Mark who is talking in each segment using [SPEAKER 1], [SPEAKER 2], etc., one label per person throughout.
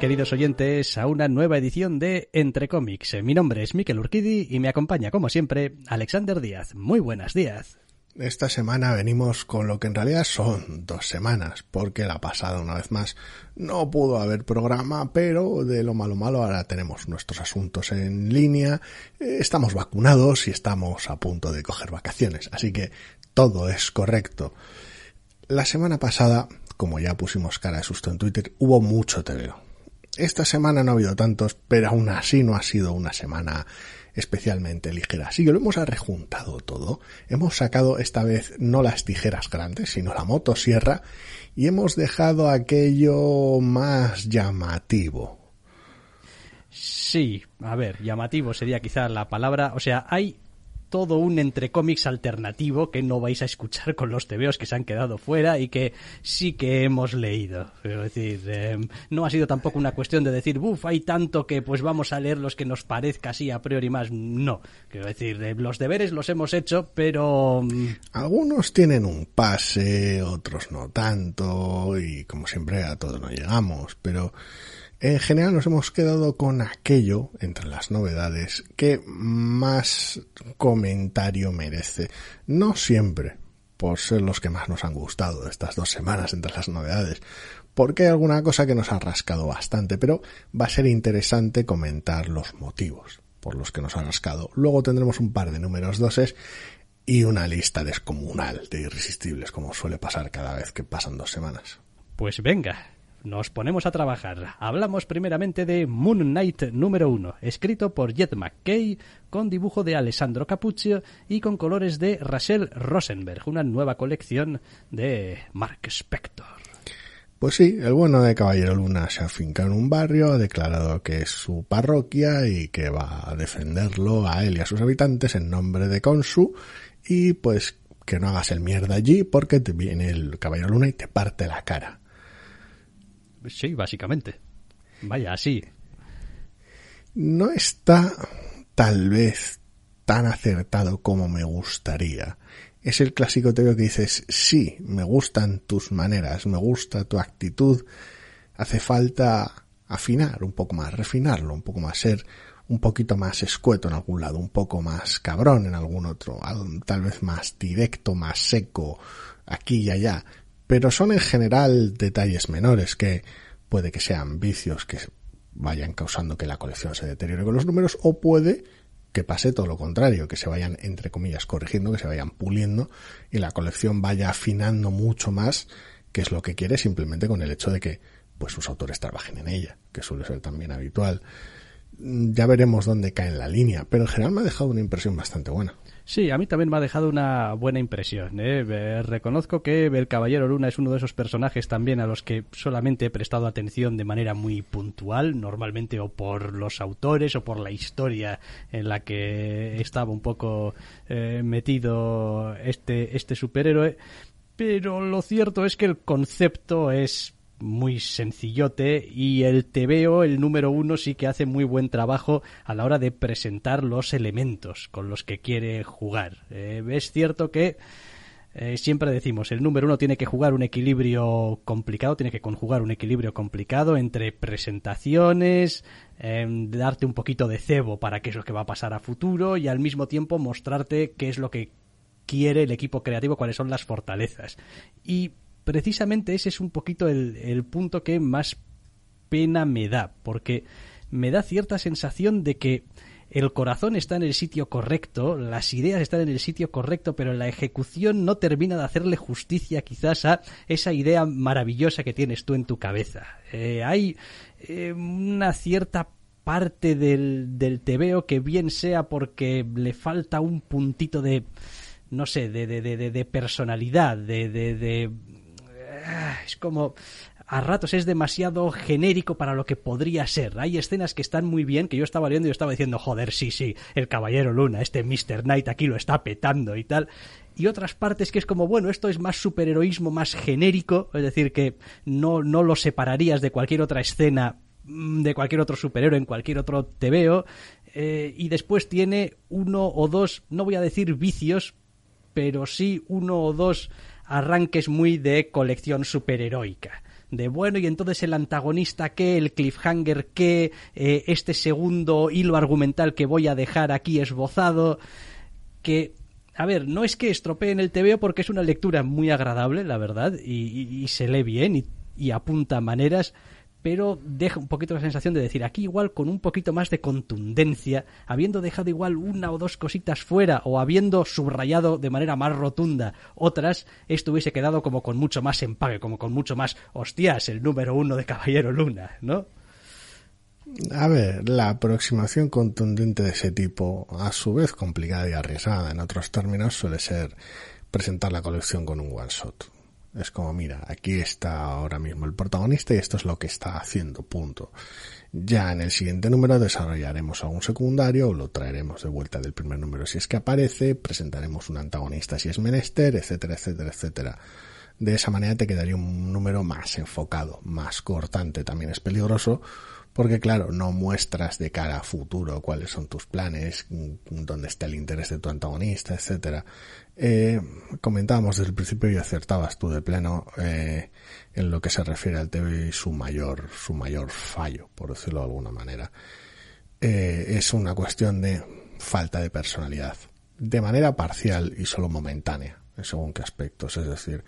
[SPEAKER 1] Queridos oyentes, a una nueva edición de Entre Cómics. Mi nombre es Miquel Urquidi y me acompaña, como siempre, Alexander Díaz. Muy buenas días.
[SPEAKER 2] Esta semana venimos con lo que en realidad son dos semanas, porque la pasada, una vez más, no pudo haber programa, pero de lo malo malo ahora tenemos nuestros asuntos en línea, eh, estamos vacunados y estamos a punto de coger vacaciones, así que todo es correcto. La semana pasada como ya pusimos cara de susto en Twitter, hubo mucho TVO. Esta semana no ha habido tantos, pero aún así no ha sido una semana especialmente ligera. Así que lo hemos rejuntado todo. Hemos sacado esta vez no las tijeras grandes, sino la motosierra y hemos dejado aquello más llamativo.
[SPEAKER 1] Sí, a ver, llamativo sería quizá la palabra. O sea, hay todo un entre cómics alternativo que no vais a escuchar con los tebeos que se han quedado fuera y que sí que hemos leído. Es decir, em, no ha sido tampoco una cuestión de decir, uff, hay tanto que pues vamos a leer los que nos parezca así a priori más. No. Quiero decir, los deberes los hemos hecho, pero... Mm,
[SPEAKER 2] Algunos tienen un pase, otros no tanto, y como siempre a todos no llegamos, pero en general nos hemos quedado con aquello, entre las novedades, que más comentario merece. No siempre, por ser los que más nos han gustado estas dos semanas entre las novedades, porque hay alguna cosa que nos ha rascado bastante, pero va a ser interesante comentar los motivos por los que nos ha rascado. Luego tendremos un par de números doses y una lista descomunal de irresistibles, como suele pasar cada vez que pasan dos semanas.
[SPEAKER 1] Pues venga, nos ponemos a trabajar. Hablamos primeramente de Moon Knight número 1, escrito por Jet McKay, con dibujo de Alessandro Capuccio y con colores de Rachel Rosenberg, una nueva colección de Mark Spector.
[SPEAKER 2] Pues sí, el bueno de Caballero Luna se afinca en un barrio, ha declarado que es su parroquia y que va a defenderlo a él y a sus habitantes en nombre de Consu y pues que no hagas el mierda allí porque te viene el Caballero Luna y te parte la cara.
[SPEAKER 1] Sí, básicamente. Vaya, así.
[SPEAKER 2] No está tal vez tan acertado como me gustaría. Es el clásico te que dices, sí, me gustan tus maneras, me gusta tu actitud, hace falta afinar un poco más, refinarlo un poco más, ser un poquito más escueto en algún lado, un poco más cabrón en algún otro, tal vez más directo, más seco, aquí y allá pero son en general detalles menores que puede que sean vicios que vayan causando que la colección se deteriore con los números o puede que pase todo lo contrario, que se vayan, entre comillas, corrigiendo, que se vayan puliendo y la colección vaya afinando mucho más, que es lo que quiere simplemente con el hecho de que pues sus autores trabajen en ella, que suele ser también habitual. Ya veremos dónde cae en la línea, pero en general me ha dejado una impresión bastante buena.
[SPEAKER 1] Sí, a mí también me ha dejado una buena impresión. ¿eh? Reconozco que el Caballero Luna es uno de esos personajes también a los que solamente he prestado atención de manera muy puntual, normalmente o por los autores o por la historia en la que estaba un poco eh, metido este, este superhéroe. Pero lo cierto es que el concepto es muy sencillote y el TVO, el número uno, sí que hace muy buen trabajo a la hora de presentar los elementos con los que quiere jugar. Eh, es cierto que eh, siempre decimos, el número uno tiene que jugar un equilibrio complicado, tiene que conjugar un equilibrio complicado entre presentaciones, em, darte un poquito de cebo para qué es lo que va a pasar a futuro y al mismo tiempo mostrarte qué es lo que quiere el equipo creativo, cuáles son las fortalezas. Y precisamente ese es un poquito el, punto que más pena me da, porque me da cierta sensación de que el corazón está en el sitio correcto, las ideas están en el sitio correcto, pero la ejecución no termina de hacerle justicia quizás a esa idea maravillosa que tienes tú en tu cabeza. Eh, hay eh, una cierta parte del, del tebeo que bien sea porque le falta un puntito de no sé, de, de, de, de personalidad, de, es como a ratos es demasiado genérico para lo que podría ser. Hay escenas que están muy bien, que yo estaba viendo y yo estaba diciendo, joder, sí, sí, el Caballero Luna, este Mr. Knight aquí lo está petando y tal. Y otras partes que es como, bueno, esto es más superheroísmo, más genérico, es decir, que no, no lo separarías de cualquier otra escena mm, de cualquier otro superhéroe en cualquier otro TVO. Eh, y después tiene uno o dos, no voy a decir vicios, pero sí uno o dos arranques muy de colección superheroica. De bueno y entonces el antagonista que el cliffhanger que eh, este segundo hilo argumental que voy a dejar aquí esbozado que a ver, no es que estropeen el TVO porque es una lectura muy agradable, la verdad, y, se lee bien y, y apunta maneras, pero deja un poquito la sensación de decir aquí igual con un poquito más de contundencia, habiendo dejado igual una o dos cositas fuera o habiendo subrayado de manera más rotunda otras, esto hubiese quedado como con mucho más empaque, como con mucho más hostias, el número uno de Caballero Luna, ¿no?
[SPEAKER 2] A ver, la aproximación contundente de ese tipo, a su vez complicada y arriesgada en otros términos, suele ser presentar la colección con un one shot. Es como, mira, aquí está ahora mismo el protagonista y esto es lo que está haciendo, punto. Ya en el siguiente número desarrollaremos algún secundario o lo traeremos de vuelta del primer número si es que aparece, presentaremos un antagonista si es menester, etcétera, etcétera, etcétera. De esa manera te quedaría un número más enfocado, más cortante, también es peligroso, porque claro, no muestras de cara a futuro cuáles son tus planes, dónde está el interés de tu antagonista, etcétera. Eh, comentábamos desde el principio y acertabas tú de pleno eh, en lo que se refiere al TV y su mayor, su mayor fallo, por decirlo de alguna manera. Eh, es una cuestión de falta de personalidad, de manera parcial y solo momentánea, según qué aspectos. Es decir,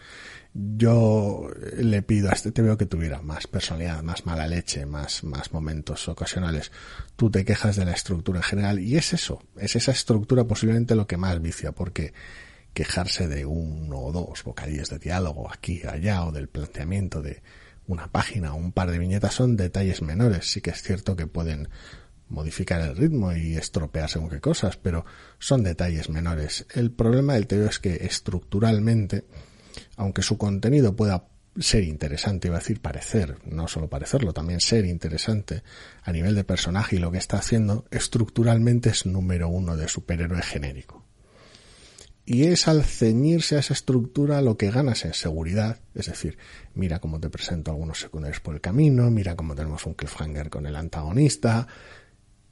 [SPEAKER 2] yo le pido a este TVO que tuviera más personalidad, más mala leche, más, más momentos ocasionales. Tú te quejas de la estructura en general y es eso, es esa estructura posiblemente lo que más vicia, porque quejarse de uno o dos bocadillos de diálogo aquí, allá o del planteamiento de una página o un par de viñetas son detalles menores. Sí que es cierto que pueden modificar el ritmo y estropear según qué cosas, pero son detalles menores. El problema del TVO es que estructuralmente aunque su contenido pueda ser interesante, iba a decir parecer, no solo parecerlo, también ser interesante a nivel de personaje y lo que está haciendo, estructuralmente es número uno de superhéroe genérico. Y es al ceñirse a esa estructura lo que ganas en seguridad, es decir, mira cómo te presento algunos secundarios por el camino, mira cómo tenemos un cliffhanger con el antagonista,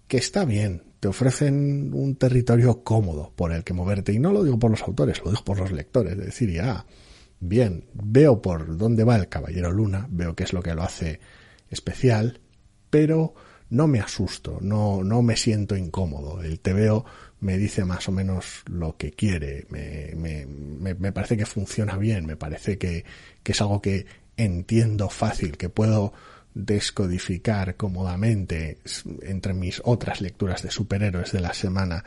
[SPEAKER 2] que está bien, te ofrecen un territorio cómodo por el que moverte, y no lo digo por los autores, lo digo por los lectores, de decir, ya, bien, veo por dónde va el Caballero Luna, veo qué es lo que lo hace especial, pero no me asusto, no, no me siento incómodo. El TVO me dice más o menos lo que quiere, me, me, me, parece que funciona bien, me parece que, que es algo que entiendo fácil, que puedo descodificar cómodamente entre mis otras lecturas de superhéroes de la semana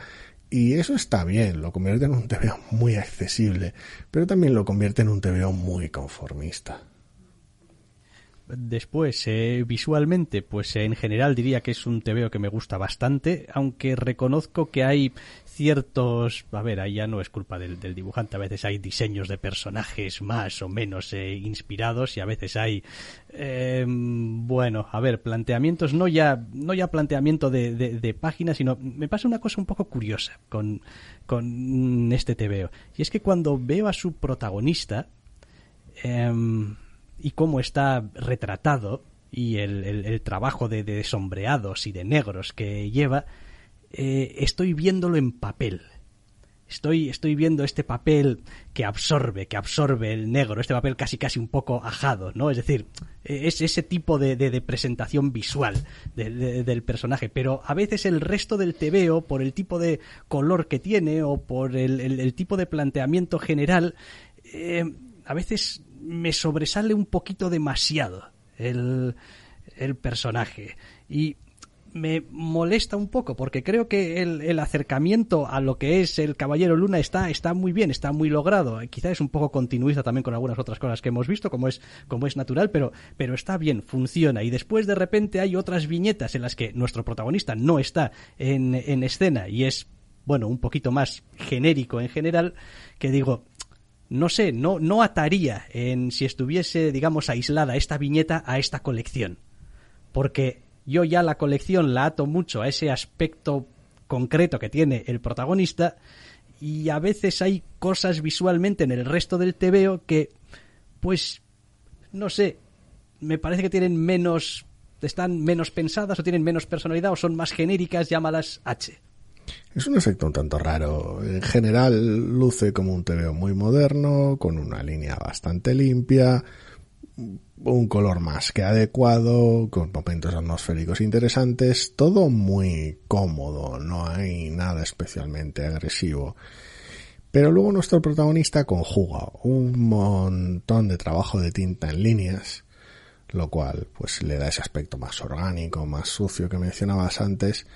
[SPEAKER 2] y eso está bien, lo convierte en un TVO muy accesible, pero también lo convierte en un TVO muy conformista.
[SPEAKER 1] Después, eh, visualmente, pues en general diría que es un TVO que me gusta bastante, aunque reconozco que hay ciertos, a ver, ahí ya no es culpa del, dibujante, a veces hay diseños de personajes más o menos eh, inspirados y a veces hay, eh, bueno, a ver, planteamientos, no ya, no ya planteamiento de, de, páginas, sino me pasa una cosa un poco curiosa con, con este TVO, y es que cuando veo a su protagonista em, y cómo está retratado y el, el, trabajo de, de sombreados y de negros que lleva, eh, estoy viéndolo en papel. estoy, estoy viendo este papel que absorbe, que absorbe el negro, este papel casi casi un poco ajado, ¿no? Es decir, es ese tipo de, de, presentación visual del personaje, pero a veces el resto del TVO, por el tipo de color que tiene o por el, tipo de planteamiento general, eh, a veces me sobresale un poquito demasiado el, el personaje. Y me molesta un poco porque creo que el, acercamiento a lo que es el Caballero Luna está, está muy bien, está muy logrado. Quizá es un poco continuista también con algunas otras cosas que hemos visto, como es, como es natural, pero, pero está bien, funciona. Y después de repente hay otras viñetas en las que nuestro protagonista no está en, en escena y es, bueno, un poquito más genérico en general, que digo, no sé, no, no ataría en si estuviese, digamos, aislada esta viñeta a esta colección. Porque yo ya la colección la ato mucho a ese aspecto concreto que tiene el protagonista y a veces hay cosas visualmente en el resto del TVO que, pues, no sé, me parece que tienen menos, están menos pensadas o tienen menos personalidad o son más genéricas, llámalas H.
[SPEAKER 2] Es un efecto un tanto raro. En general luce como un TVO muy moderno, con una línea bastante limpia, un color más que adecuado, con momentos atmosféricos interesantes, todo muy cómodo, no hay nada especialmente agresivo. Pero luego nuestro protagonista conjuga un montón de trabajo de tinta en líneas, lo cual pues le da ese aspecto más orgánico, más sucio que mencionabas antes,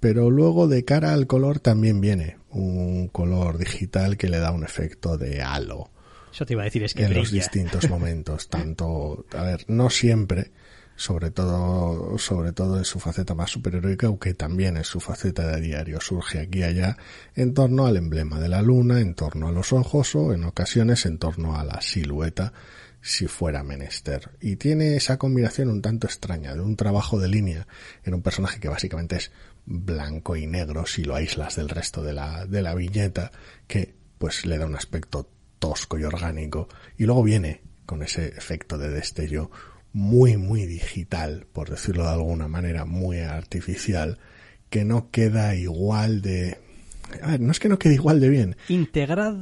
[SPEAKER 2] pero luego de cara al color también viene un color digital que le da un efecto de halo
[SPEAKER 1] eso te iba a decir, es que
[SPEAKER 2] en los distintos momentos, tanto, a ver, no siempre, sobre todo, sobre todo en su faceta más superheroica, aunque también en su faceta de diario surge aquí y allá, en torno al emblema de la luna, en torno a los ojos o en ocasiones en torno a la silueta, si fuera menester. Y tiene esa combinación un tanto extraña de un trabajo de línea en un personaje que básicamente es blanco y negro si lo aíslas del resto de la, de la viñeta, que pues le da un aspecto tosco y orgánico. Y luego viene con ese efecto de destello muy, muy digital, por decirlo de alguna manera, muy artificial, que no queda igual de... A ver, no es que no quede igual de bien.
[SPEAKER 1] Integrado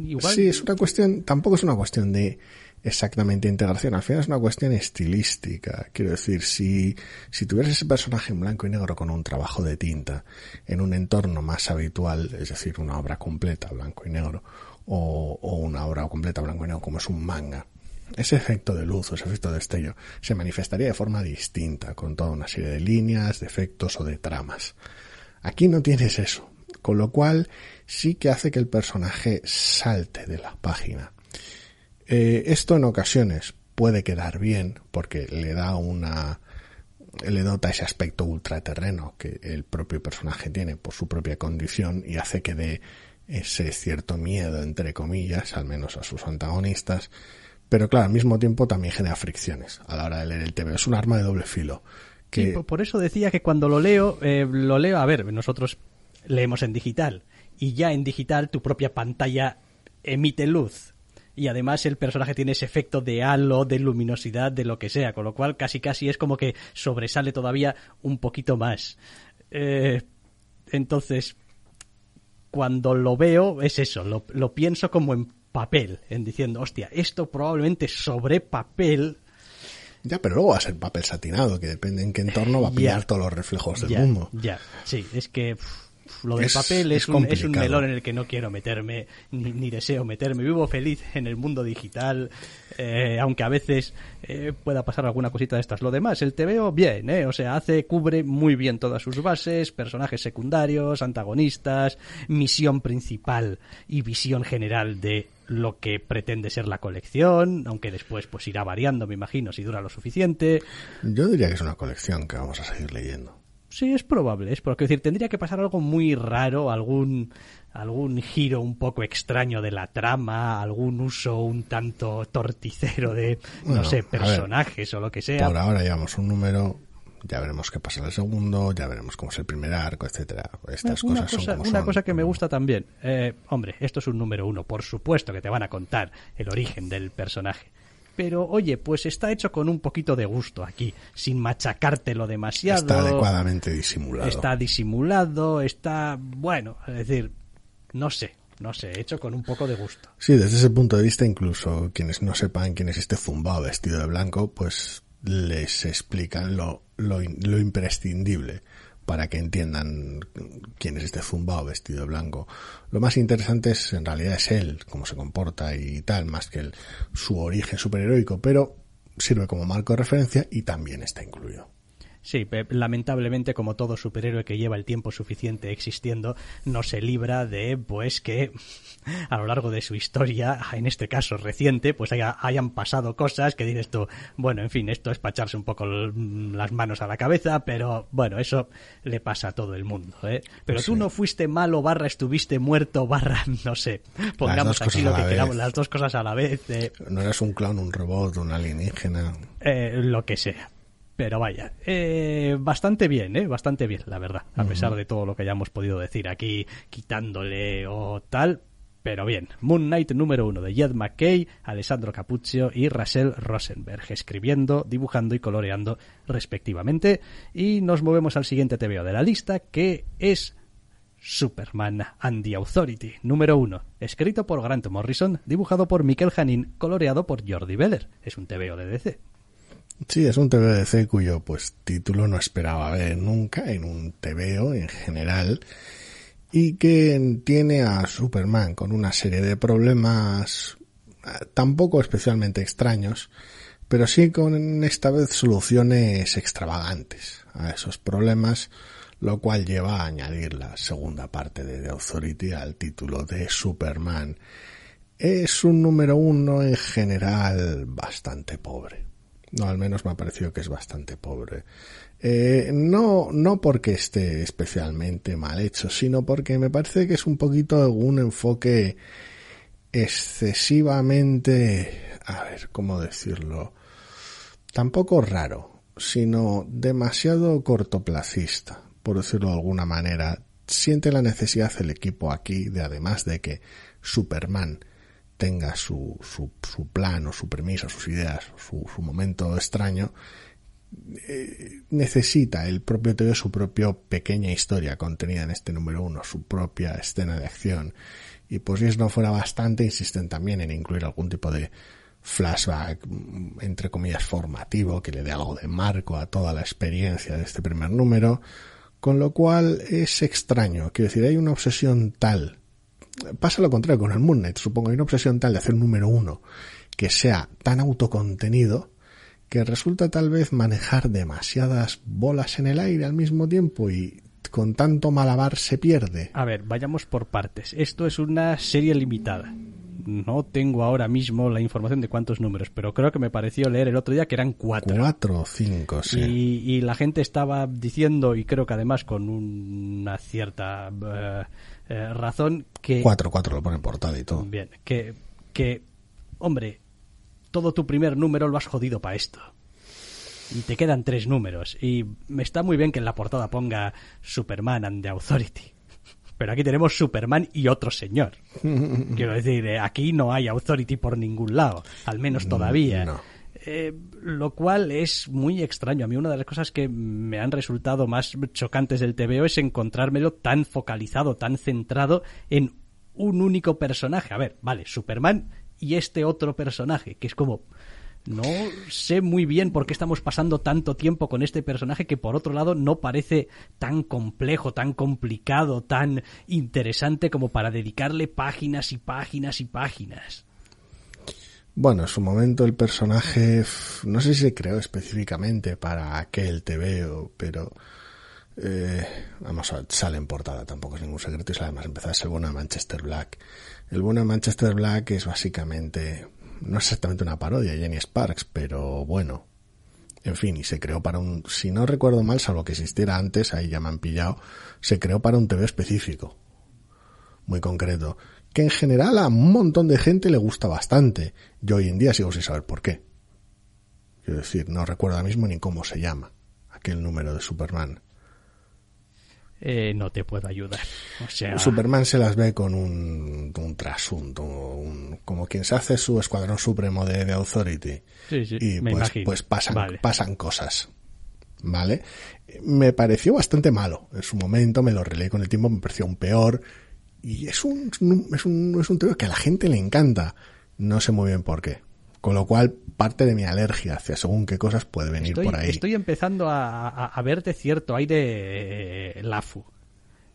[SPEAKER 1] igual.
[SPEAKER 2] Sí, es una cuestión, tampoco es una cuestión de exactamente integración, al final es una cuestión estilística. Quiero decir, si, si tuvieras ese personaje en blanco y negro con un trabajo de tinta en un entorno más habitual, es decir, una obra completa blanco y negro, o, una obra completa blanco y negro como es un manga, ese efecto de luz o ese efecto de destello se manifestaría de forma distinta, con toda una serie de líneas, de efectos o de tramas. Aquí no tienes eso, con lo cual sí que hace que el personaje salte de la página. Eh, esto en ocasiones puede quedar bien porque le da una le dota ese aspecto ultraterreno que el propio personaje tiene por su propia condición y hace que dé ese cierto miedo, entre comillas, al menos a sus antagonistas, pero claro, al mismo tiempo también genera fricciones a la hora de leer el TV. Es un arma de doble filo. Que...
[SPEAKER 1] por eso decía que cuando lo leo, eh, lo leo, a ver, nosotros leemos en digital y ya en digital tu propia pantalla emite luz y además el personaje tiene ese efecto de halo, de luminosidad, de lo que sea, con lo cual casi casi es como que sobresale todavía un poquito más. Eh, entonces, cuando lo veo es eso, lo, lo pienso como en papel, en diciendo, hostia, esto probablemente sobre papel
[SPEAKER 2] ya, pero luego va a ser papel satinado, que depende en qué entorno va a pillar todos los reflejos del mundo.
[SPEAKER 1] Ya, sí, es que lo del papel es, un, es, un, melón en el que no quiero meterme, ni, deseo meterme. Vivo feliz en el mundo digital, eh, aunque a veces eh, pueda pasar alguna cosita de estas. Lo demás, el TVO, bien, eh, o sea, hace, cubre muy bien todas sus bases, personajes secundarios, antagonistas, misión principal y visión general de lo que pretende ser la colección, aunque después pues irá variando, me imagino, si dura lo suficiente.
[SPEAKER 2] Yo diría que es una colección que vamos a seguir leyendo.
[SPEAKER 1] Sí, es probable, es porque decir, tendría que pasar algo muy raro, algún algún giro un poco extraño de la trama, algún uso un tanto torticero de no sé, personajes o lo que sea.
[SPEAKER 2] Por ahora llevamos un número ya veremos qué pasa en el segundo, ya veremos cómo es el primer arco, etcétera. Estas una cosas cosa,
[SPEAKER 1] Una cosa que me gusta también, eh, hombre, esto es un número uno, por supuesto que te van a contar el origen del personaje pero oye, pues está hecho con un poquito de gusto aquí, sin machacártelo demasiado.
[SPEAKER 2] Está adecuadamente disimulado.
[SPEAKER 1] Está disimulado, está, bueno, es decir, no sé, no sé, hecho con un poco de gusto.
[SPEAKER 2] Sí, desde ese punto de vista, incluso quienes no sepan quién es este zumbao vestido de blanco, pues les explican lo, lo, lo imprescindible para que entiendan quién es este zumbao vestido de blanco. Lo más interesante es, en realidad, es él, cómo se comporta y tal, más que el, su origen superheroico, pero sirve como marco de referencia y también está incluido.
[SPEAKER 1] Sí, lamentablemente, como todo superhéroe que lleva el tiempo suficiente existiendo, no se libra de, pues, que a lo largo de su historia, en este caso reciente, pues haya, hayan pasado cosas que dices tú, bueno, en fin, esto es para echarse un poco las manos a la cabeza, pero bueno, eso le pasa a todo el mundo, ¿eh? Pero tú no fuiste malo, barra estuviste muerto, barra, no sé, pongamos aquí lo que queramos, las dos cosas a la vez. ¿eh?
[SPEAKER 2] No eres un clown, un robot, un alienígena.
[SPEAKER 1] Eh, lo que sea. Pero vaya, eh, bastante bien, ¿eh? Bastante bien, la verdad. A pesar de todo lo que hayamos podido decir aquí, quitándole o tal. Pero bien, Moon Knight número uno de Jed McKay, Alessandro Capuccio y Rachel Rosenberg, escribiendo, dibujando y coloreando respectivamente. Y nos movemos al siguiente TVO de la lista, que es Superman and the Authority, número uno, escrito por Grant Morrison, dibujado por Mikel Janin, coloreado por Jordi Beller. Es un TVO de DC.
[SPEAKER 2] Sí, es un TVDC cuyo pues título no esperaba ver nunca en un TVO en general y que tiene a Superman con una serie de problemas eh, tampoco especialmente extraños, pero sí con esta vez soluciones extravagantes a esos problemas, lo cual lleva a añadir la segunda parte de The Authority al título de Superman. Es un número uno en general bastante pobre. No, al menos me ha parecido que es bastante pobre. Eh, no, no porque esté especialmente mal hecho, sino porque me parece que es un poquito un enfoque excesivamente, a ver, ¿cómo decirlo? Tampoco raro, sino demasiado cortoplacista, por decirlo de alguna manera. Siente la necesidad el equipo aquí de, además de que Superman tenga su, su, su plan o su premisa, sus ideas, su, su momento extraño, eh, necesita el propio TV su propia pequeña historia contenida en este número uno, su propia escena de acción. Y pues si no fuera bastante, insisten también en incluir algún tipo de flashback, entre comillas, formativo, que le dé algo de marco a toda la experiencia de este primer número, con lo cual es extraño. Quiero decir, hay una obsesión tal pasa lo contrario con el Moon Knight. Supongo hay una obsesión tal de hacer un número uno que sea tan autocontenido que resulta tal vez manejar demasiadas bolas en el aire al mismo tiempo y con tanto malabar se pierde.
[SPEAKER 1] A ver, vayamos por partes. Esto es una serie limitada. No tengo ahora mismo la información de cuántos números, pero creo que me pareció leer el otro día que eran cuatro.
[SPEAKER 2] Cuatro o cinco, sí.
[SPEAKER 1] Y, la gente estaba diciendo, y creo que además con una cierta eh, eh, razón que...
[SPEAKER 2] Cuatro, cuatro lo pone en portada y todo.
[SPEAKER 1] Bien, que, que, hombre, todo tu primer número lo has jodido para esto. Y te quedan tres números. Y me está muy bien que en la portada ponga Superman and the Authority. Pero aquí tenemos Superman y otro señor. Quiero decir, eh, aquí no hay Authority por ningún lado. Al menos mm, todavía. No. Eh, lo cual es muy extraño. A mí una de las cosas que me han resultado más chocantes del TVO es encontrármelo tan focalizado, tan centrado en un único personaje. A ver, vale, Superman y este otro personaje, que es como... No sé muy bien por qué estamos pasando tanto tiempo con este personaje que por otro lado no parece tan complejo, tan complicado, tan interesante como para dedicarle páginas y páginas y páginas.
[SPEAKER 2] Bueno, en su momento el personaje, no sé si se creó específicamente para aquel TVO, pero eh, vamos sale en portada, tampoco es ningún secreto y sale más empezar a ser bueno de Manchester Black. El bueno de Manchester Black es básicamente, no es exactamente una parodia de Jenny Sparks, pero bueno. En fin, y se creó para un, si no recuerdo mal, salvo que existiera antes, ahí ya me han pillado, se creó para un TV específico. Muy concreto que en general a un montón de gente le gusta bastante. Yo hoy en día sigo sin saber por qué. Quiero decir, no recuerdo ahora mismo ni cómo se llama aquel número de Superman.
[SPEAKER 1] Eh, no te puedo ayudar. O sea...
[SPEAKER 2] Superman se las ve con un, un trasunto, como quien se hace su escuadrón supremo de, Authority.
[SPEAKER 1] Sí, sí,
[SPEAKER 2] y pues, pues pasan, pasan cosas. ¿Vale? Me pareció bastante malo. En su momento me lo releí con el tiempo, me pareció un peor y es un, es un, es un que a la gente le encanta. No sé muy bien por qué. Con lo cual, parte de mi alergia hacia según qué cosas puede venir por ahí.
[SPEAKER 1] Estoy empezando a, a, verte cierto aire de Lafu.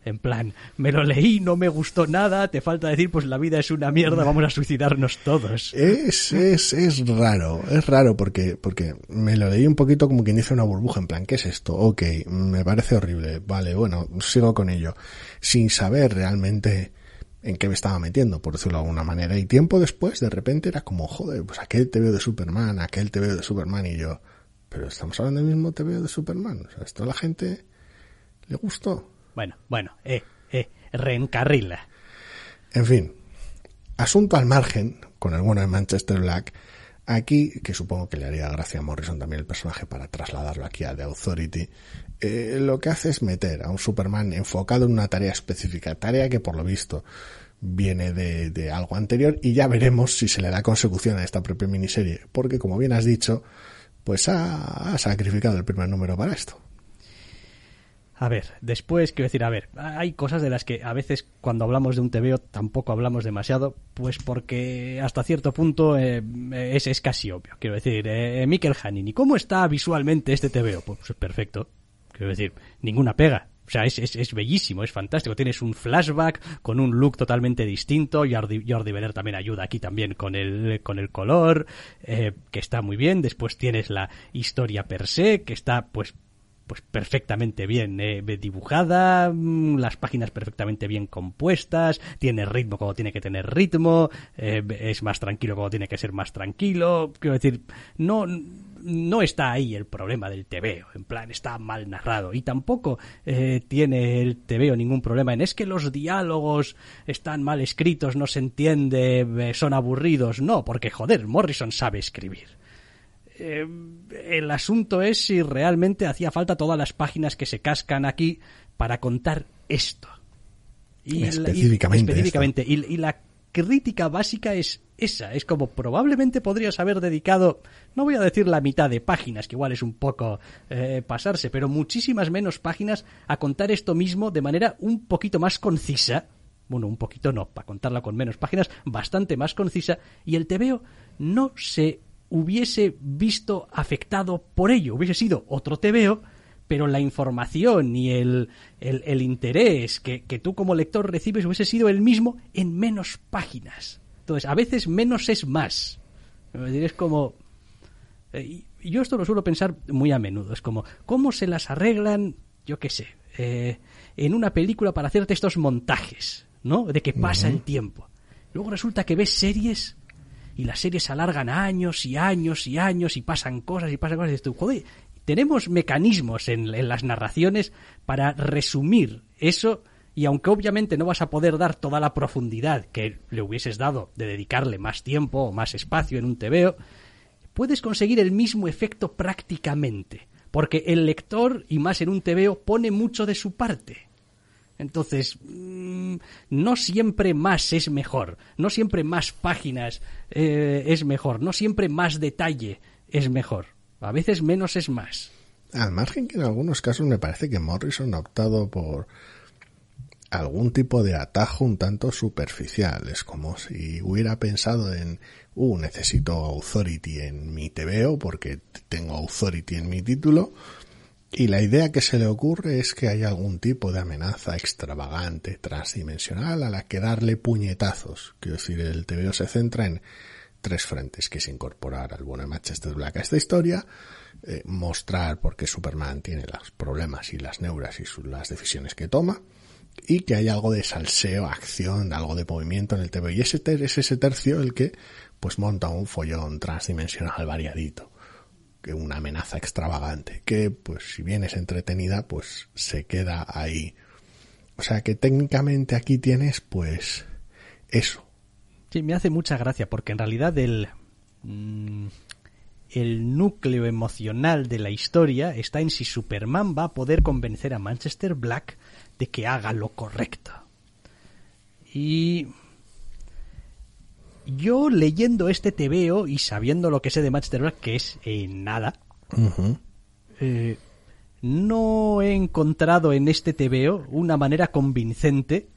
[SPEAKER 1] En plan, me lo leí, no me gustó nada, te falta decir, pues la vida es una mierda, vamos a suicidarnos todos.
[SPEAKER 2] Es, es, es raro, es raro porque, porque me lo leí un poquito como quien dice una burbuja, en plan, ¿qué es esto? Ok, me parece horrible, vale, bueno, sigo con ello, sin saber realmente en qué me estaba metiendo, por decirlo de alguna manera. Y tiempo después, de repente era como, joder, pues aquel te veo de Superman, aquel te veo de Superman, y yo, pero estamos hablando del mismo te veo de Superman, o sea, esto a la gente le gustó.
[SPEAKER 1] Bueno, bueno, eh, eh, reencarrila.
[SPEAKER 2] En fin, asunto al margen, con el bueno de Manchester Black, aquí, que supongo que le haría gracia a Morrison también el personaje para trasladarlo aquí a The Authority, eh, lo que hace es meter a un Superman enfocado en una tarea específica, tarea que por lo visto viene de, de algo anterior y ya veremos si se le da consecución a esta propia miniserie, porque como bien has dicho, pues ha sacrificado el primer número para esto.
[SPEAKER 1] A ver, después quiero decir, a ver, hay cosas de las que a veces cuando hablamos de un TVO tampoco hablamos demasiado, pues porque hasta cierto punto eh, es, casi obvio. Quiero decir, eh, Mikkel Hanini, ¿cómo está visualmente este TVO? Pues, perfecto. Quiero decir, ninguna pega. O sea, es, es, es, bellísimo, es fantástico. Tienes un flashback con un look totalmente distinto. Jordi, Jordi también ayuda aquí también con el, con el color, eh, que está muy bien. Después tienes la historia per se, que está pues pues perfectamente bien eh, dibujada, mm, las páginas perfectamente bien compuestas, tiene ritmo como tiene que tener ritmo, eh, es más tranquilo como tiene que ser más tranquilo. Quiero decir, no, no está ahí el problema del TVO, en plan está mal narrado y tampoco eh, tiene el TVO ningún problema en es que los diálogos están mal escritos, no se entiende, son aburridos, no, porque joder, Morrison sabe escribir. Eh, el asunto es si realmente hacía falta todas las páginas que se cascan aquí para contar esto.
[SPEAKER 2] Y específicamente.
[SPEAKER 1] La, y, específicamente. Y, la crítica básica es esa. Es como probablemente podrías haber dedicado, no voy a decir la mitad de páginas, que igual es un poco eh, pasarse, pero muchísimas menos páginas a contar esto mismo de manera un poquito más concisa. Bueno, un poquito no, para contarla con menos páginas, bastante más concisa. Y el TVO no se hubiese visto afectado por ello. Hubiese sido otro TVO, pero la información y el, el, interés que, tú como lector recibes hubiese sido el mismo en menos páginas. Entonces, a veces menos es más. Es como... Eh, yo esto lo suelo pensar muy a menudo. Es como, ¿cómo se las arreglan, yo qué sé, eh, en una película para hacerte estos montajes, ¿no? De que pasa el tiempo. Luego resulta que ves series y las series se alargan años y años y años y pasan cosas y pasan cosas y joder, tenemos mecanismos en, las narraciones para resumir eso y aunque obviamente no vas a poder dar toda la profundidad que le hubieses dado de dedicarle más tiempo o más espacio en un TVO, puedes conseguir el mismo efecto prácticamente, porque el lector, y más en un TVO, pone mucho de su parte. Entonces, mm, no siempre más es mejor, no siempre más páginas eh, es mejor, no siempre más detalle es mejor. A veces menos es más.
[SPEAKER 2] Al margen que en algunos casos me parece que Morrison ha optado por algún tipo de atajo un tanto superficial. Es como si hubiera pensado en, uh, necesito authority en mi TVO porque tengo authority en mi título y la idea que se le ocurre es que hay algún tipo de amenaza extravagante, transdimensional, a la que darle puñetazos. Quiero decir, el TVO se centra en tres frentes, que es incorporar al bueno de Manchester Black a esta historia, eh, mostrar por qué Superman tiene los problemas y las neuras y las decisiones que toma, y que hay algo de salseo, acción, algo de movimiento en el TVO. Y ese es ese tercio el que pues monta un follón transdimensional variadito que una amenaza extravagante, que pues si bien es entretenida, pues se queda ahí. O sea que técnicamente aquí tienes pues eso.
[SPEAKER 1] Sí, me hace mucha gracia porque en realidad el, mm, el núcleo emocional de la historia está en si Superman va a poder convencer a Manchester Black de que haga lo correcto. Y yo leyendo este TVO y sabiendo lo que sé de Manchester Black, que es eh, nada, eh, no he encontrado en este TVO una manera convincente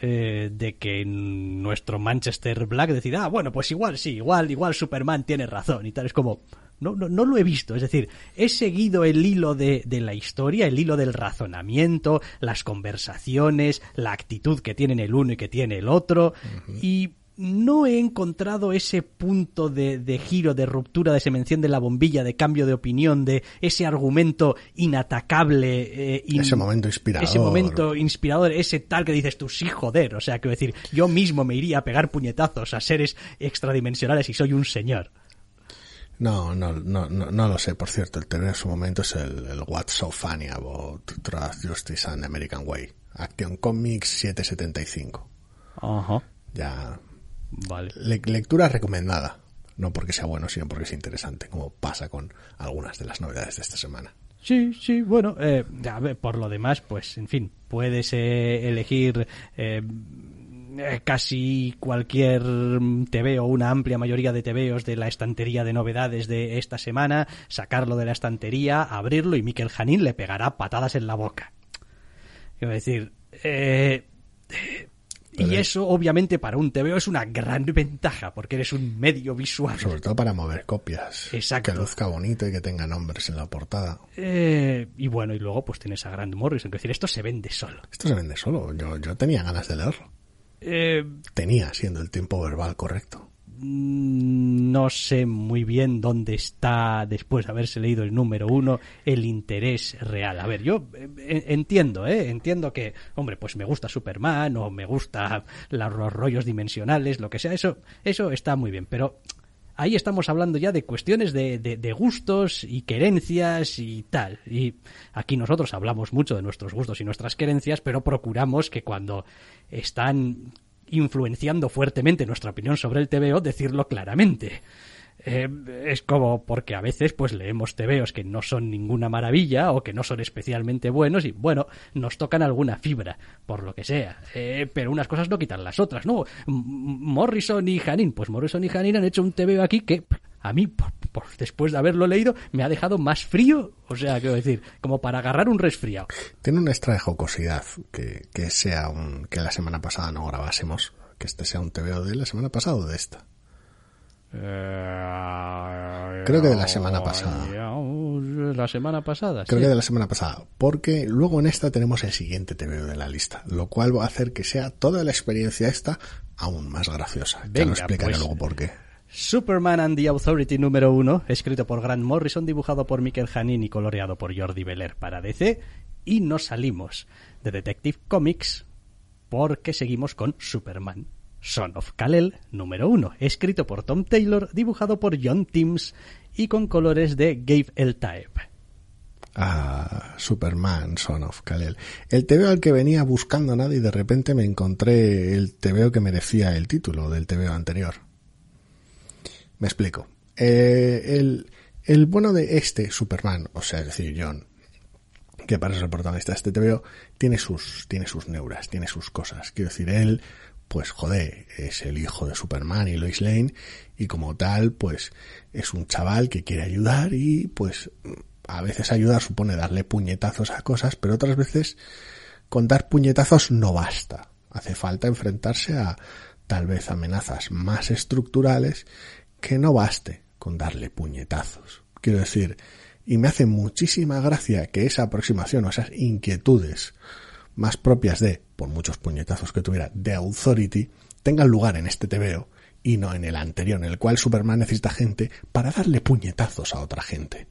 [SPEAKER 1] eh, de que nuestro Manchester Black decida, ah, bueno, pues igual sí, igual, igual Superman tiene razón y tal. Es como, no, no, no, lo he visto. Es decir, he seguido el hilo de, de, la historia, el hilo del razonamiento, las conversaciones, la actitud que tienen el uno y que tiene el otro. Y no he encontrado ese punto de, de, giro, de ruptura, de semención de la bombilla, de cambio de opinión, de ese argumento inatacable.
[SPEAKER 2] Eh, ese momento inspirador.
[SPEAKER 1] Ese momento inspirador, ese tal que dices tú, sí, joder. O sea, quiero decir, yo mismo me iría a pegar puñetazos a seres extradimensionales y soy un señor.
[SPEAKER 2] No, no, no, no, no lo sé. Por cierto, el tema en su momento es el, el What's So Funny About Trust Justice and American Way. Action Comics 775.
[SPEAKER 1] Ajá.
[SPEAKER 2] Ya.
[SPEAKER 1] Vale.
[SPEAKER 2] Le lectura recomendada. No porque sea bueno, sino porque es interesante, como pasa con algunas de las novedades de esta semana.
[SPEAKER 1] Sí, sí, bueno, eh, a ver, por lo demás, pues, en fin, puedes eh, elegir eh, casi cualquier TV o una amplia mayoría de TVOs de la estantería de novedades de esta semana, sacarlo de la estantería, abrirlo y Miquel Janín le pegará patadas en la boca. Quiero decir, eh, y eso, obviamente, para un TVO es una gran ventaja, porque eres un medio visual.
[SPEAKER 2] Sobre todo para mover copias.
[SPEAKER 1] Exacto.
[SPEAKER 2] Que luzca bonito y que tenga nombres en la portada.
[SPEAKER 1] Eh, y bueno, y luego pues tienes a Grant Morrison, que decir, esto se vende solo.
[SPEAKER 2] Esto se vende solo. Yo, yo tenía ganas de leerlo.
[SPEAKER 1] Eh,
[SPEAKER 2] tenía, siendo el tiempo verbal correcto.
[SPEAKER 1] No sé muy bien dónde está, después de haberse leído el número uno, el interés real. A ver, yo entiendo, ¿eh? Entiendo que, hombre, pues me gusta Superman o me gusta los rollos dimensionales, lo que sea, eso, eso está muy bien, pero ahí estamos hablando ya de cuestiones de, de, de, gustos y querencias y tal. Y aquí nosotros hablamos mucho de nuestros gustos y nuestras querencias, pero procuramos que cuando están influenciando fuertemente nuestra opinión sobre el TVO, decirlo claramente. Eh, es como porque a veces pues leemos TVOs que no son ninguna maravilla o que no son especialmente buenos y bueno, nos tocan alguna fibra, por lo que sea. Eh, pero unas cosas no quitan las otras, ¿no? Morrison y Janin, pues Morrison y Janin han hecho un TVO aquí que a mí, por, después de haberlo leído, me ha dejado más frío, o sea, quiero decir, como para agarrar un resfriado.
[SPEAKER 2] Tiene una extra de jocosidad que, que sea un, que la semana pasada no grabásemos, que este sea un TVO de la semana pasada o de esta. Creo que de la semana pasada.
[SPEAKER 1] La semana pasada.
[SPEAKER 2] Creo
[SPEAKER 1] sí.
[SPEAKER 2] que de la semana pasada. Porque luego en esta tenemos el siguiente TVO de la lista. Lo cual va a hacer que sea toda la experiencia esta aún más graciosa.
[SPEAKER 1] Venga,
[SPEAKER 2] ya lo explicaré
[SPEAKER 1] pues,
[SPEAKER 2] luego por qué.
[SPEAKER 1] Superman and the Authority número uno, escrito por Grant Morrison, dibujado por Michael Janin y coloreado por Jordi Beller para DC. Y nos salimos de Detective Comics porque seguimos con Superman Son of Kal-El número 1, escrito por Tom Taylor, dibujado por John Timms y con colores de Gabe L. Taeb.
[SPEAKER 2] Ah, Superman, Son of Kal-El. El TVO al que venía buscando nada y de repente me encontré el TVO que merecía el título del TVO anterior. Me explico. Eh, el, el bueno de este Superman, o sea, es decir, John, que para ser el protagonista de este TVO, tiene sus, tiene sus neuras, tiene sus cosas. Quiero decir, él, pues joder, es el hijo de Superman y Lois Lane, y como tal, pues es un chaval que quiere ayudar y pues a veces ayudar supone darle puñetazos a cosas, pero otras veces con dar puñetazos no basta. Hace falta enfrentarse a tal vez amenazas más estructurales que no baste con darle puñetazos. Quiero decir, y me hace muchísima gracia que esa aproximación o esas inquietudes más propias de, por muchos puñetazos que tuviera, de Authority, tengan lugar en este TVO y no en el anterior, en el cual Superman necesita gente para darle puñetazos a otra gente.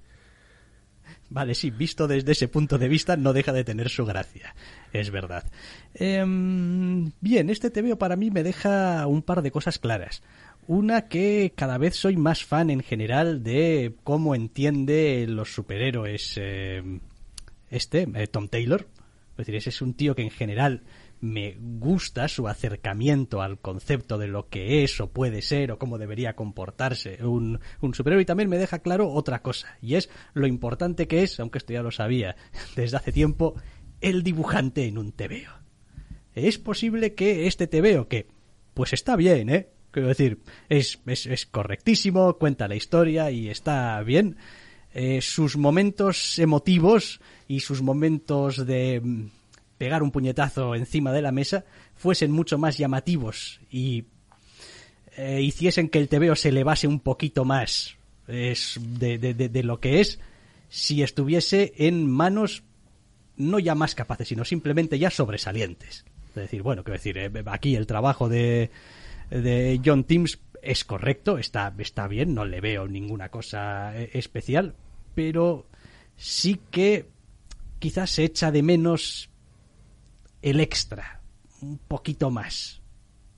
[SPEAKER 1] Vale, sí, visto desde ese punto de vista no deja de tener su gracia, es verdad. Eh, bien, este TVO para mí me deja un par de cosas claras. Una que cada vez soy más fan en general de cómo entiende los superhéroes eh, este, eh, Tom Taylor. Es decir, ese es un tío que en general me gusta su acercamiento al concepto de lo que es o puede ser o cómo debería comportarse un, un superhéroe y también me deja claro otra cosa y es lo importante que es, aunque esto ya lo sabía desde hace tiempo, el dibujante en un TVO. Es posible que este TVO, que pues está bien, ¿eh? Quiero decir, es, es, es correctísimo, cuenta la historia y está bien. Eh, sus momentos emotivos y sus momentos de pegar un puñetazo encima de la mesa, fuesen mucho más llamativos y eh, hiciesen que el TVO se elevase un poquito más es de, de, de, lo que es si estuviese en manos no ya más capaces, sino simplemente ya sobresalientes. Es decir, bueno, quiero decir, eh, aquí el trabajo de, de John Timms es correcto, está, está bien, no le veo ninguna cosa eh, especial, pero sí que quizás se echa de menos el extra, un poquito más,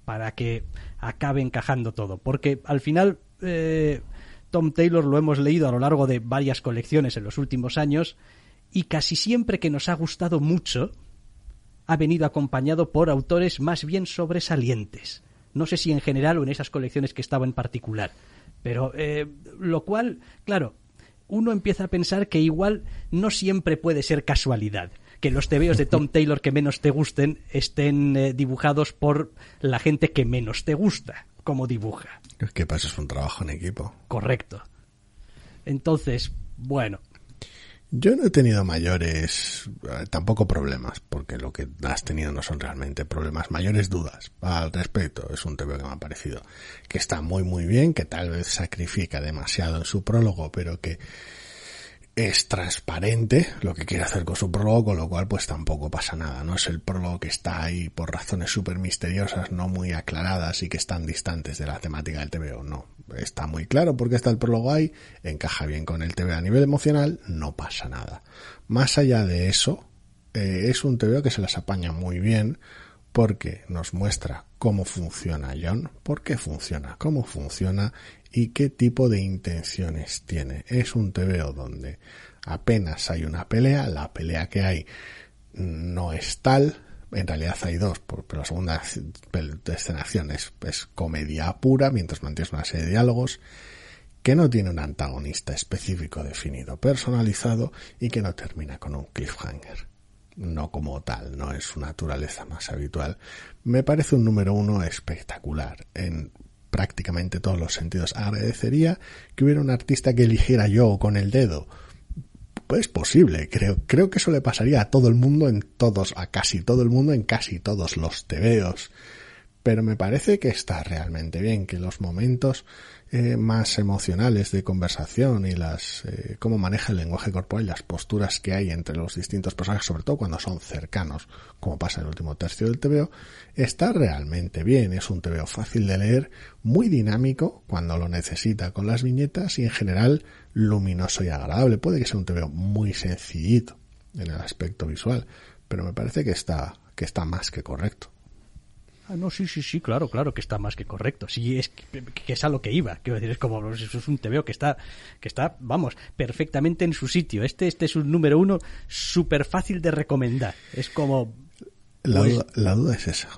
[SPEAKER 1] para que acabe encajando todo. Porque al final, eh, Tom Taylor lo hemos leído a lo largo de varias colecciones en los últimos años, y casi siempre que nos ha gustado mucho, ha venido acompañado por autores más bien sobresalientes. No sé si en general o en esas colecciones que estaba en particular. Pero eh, lo cual, claro, uno empieza a pensar que igual no siempre puede ser casualidad. Que los tebeos de Tom Taylor que menos te gusten estén eh, dibujados por la gente que menos te gusta, como dibuja.
[SPEAKER 2] Es que pasa es un trabajo en equipo.
[SPEAKER 1] Correcto. Entonces, bueno,
[SPEAKER 2] yo no he tenido mayores, eh, tampoco problemas, porque lo que has tenido no son realmente problemas, mayores dudas al respecto. Es un tema que me ha parecido que está muy muy bien, que tal vez sacrifica demasiado en su prólogo, pero que es transparente lo que quiere hacer con su prólogo, con lo cual pues tampoco pasa nada. No es el prólogo que está ahí por razones súper misteriosas, no muy aclaradas y que están distantes de la temática del TVO. No, está muy claro porque está el prólogo ahí, encaja bien con el TVO a nivel emocional, no pasa nada. Más allá de eso, eh, es un TVO que se las apaña muy bien porque nos muestra cómo funciona John, por qué funciona, cómo funciona y qué tipo de intenciones tiene. Es un TVO donde apenas hay una pelea, la pelea que hay no es tal, en realidad hay dos, pero la segunda escenación es, es comedia pura, mientras mantienes una serie de diálogos, que no tiene un antagonista específico definido, personalizado y que no termina con un cliffhanger. No como tal, no es su naturaleza más habitual. Me parece un número uno espectacular en prácticamente todos los sentidos. Agradecería que hubiera un artista que eligiera yo con el dedo. Pues posible, creo, creo que eso le pasaría a todo el mundo en todos, a casi todo el mundo en casi todos los tebeos. Pero me parece que está realmente bien, que los momentos eh, más emocionales de conversación y las eh, cómo maneja el lenguaje corporal y las posturas que hay entre los distintos personajes, sobre todo cuando son cercanos, como pasa en el último tercio del TVO, está realmente bien. Es un TVO fácil de leer, muy dinámico cuando lo necesita con las viñetas y en general luminoso y agradable. Puede que sea un TVO muy sencillito en el aspecto visual, pero me parece que está, que está más que correcto.
[SPEAKER 1] Ah, no, sí, sí, sí, claro, claro, que está más que correcto. Sí, es que, es a lo que iba. Quiero decir, es como, es un TVO que está, que está, vamos, perfectamente en su sitio. Este, este es un número uno súper fácil de recomendar. Es como...
[SPEAKER 2] La, pues duda, la duda es esa.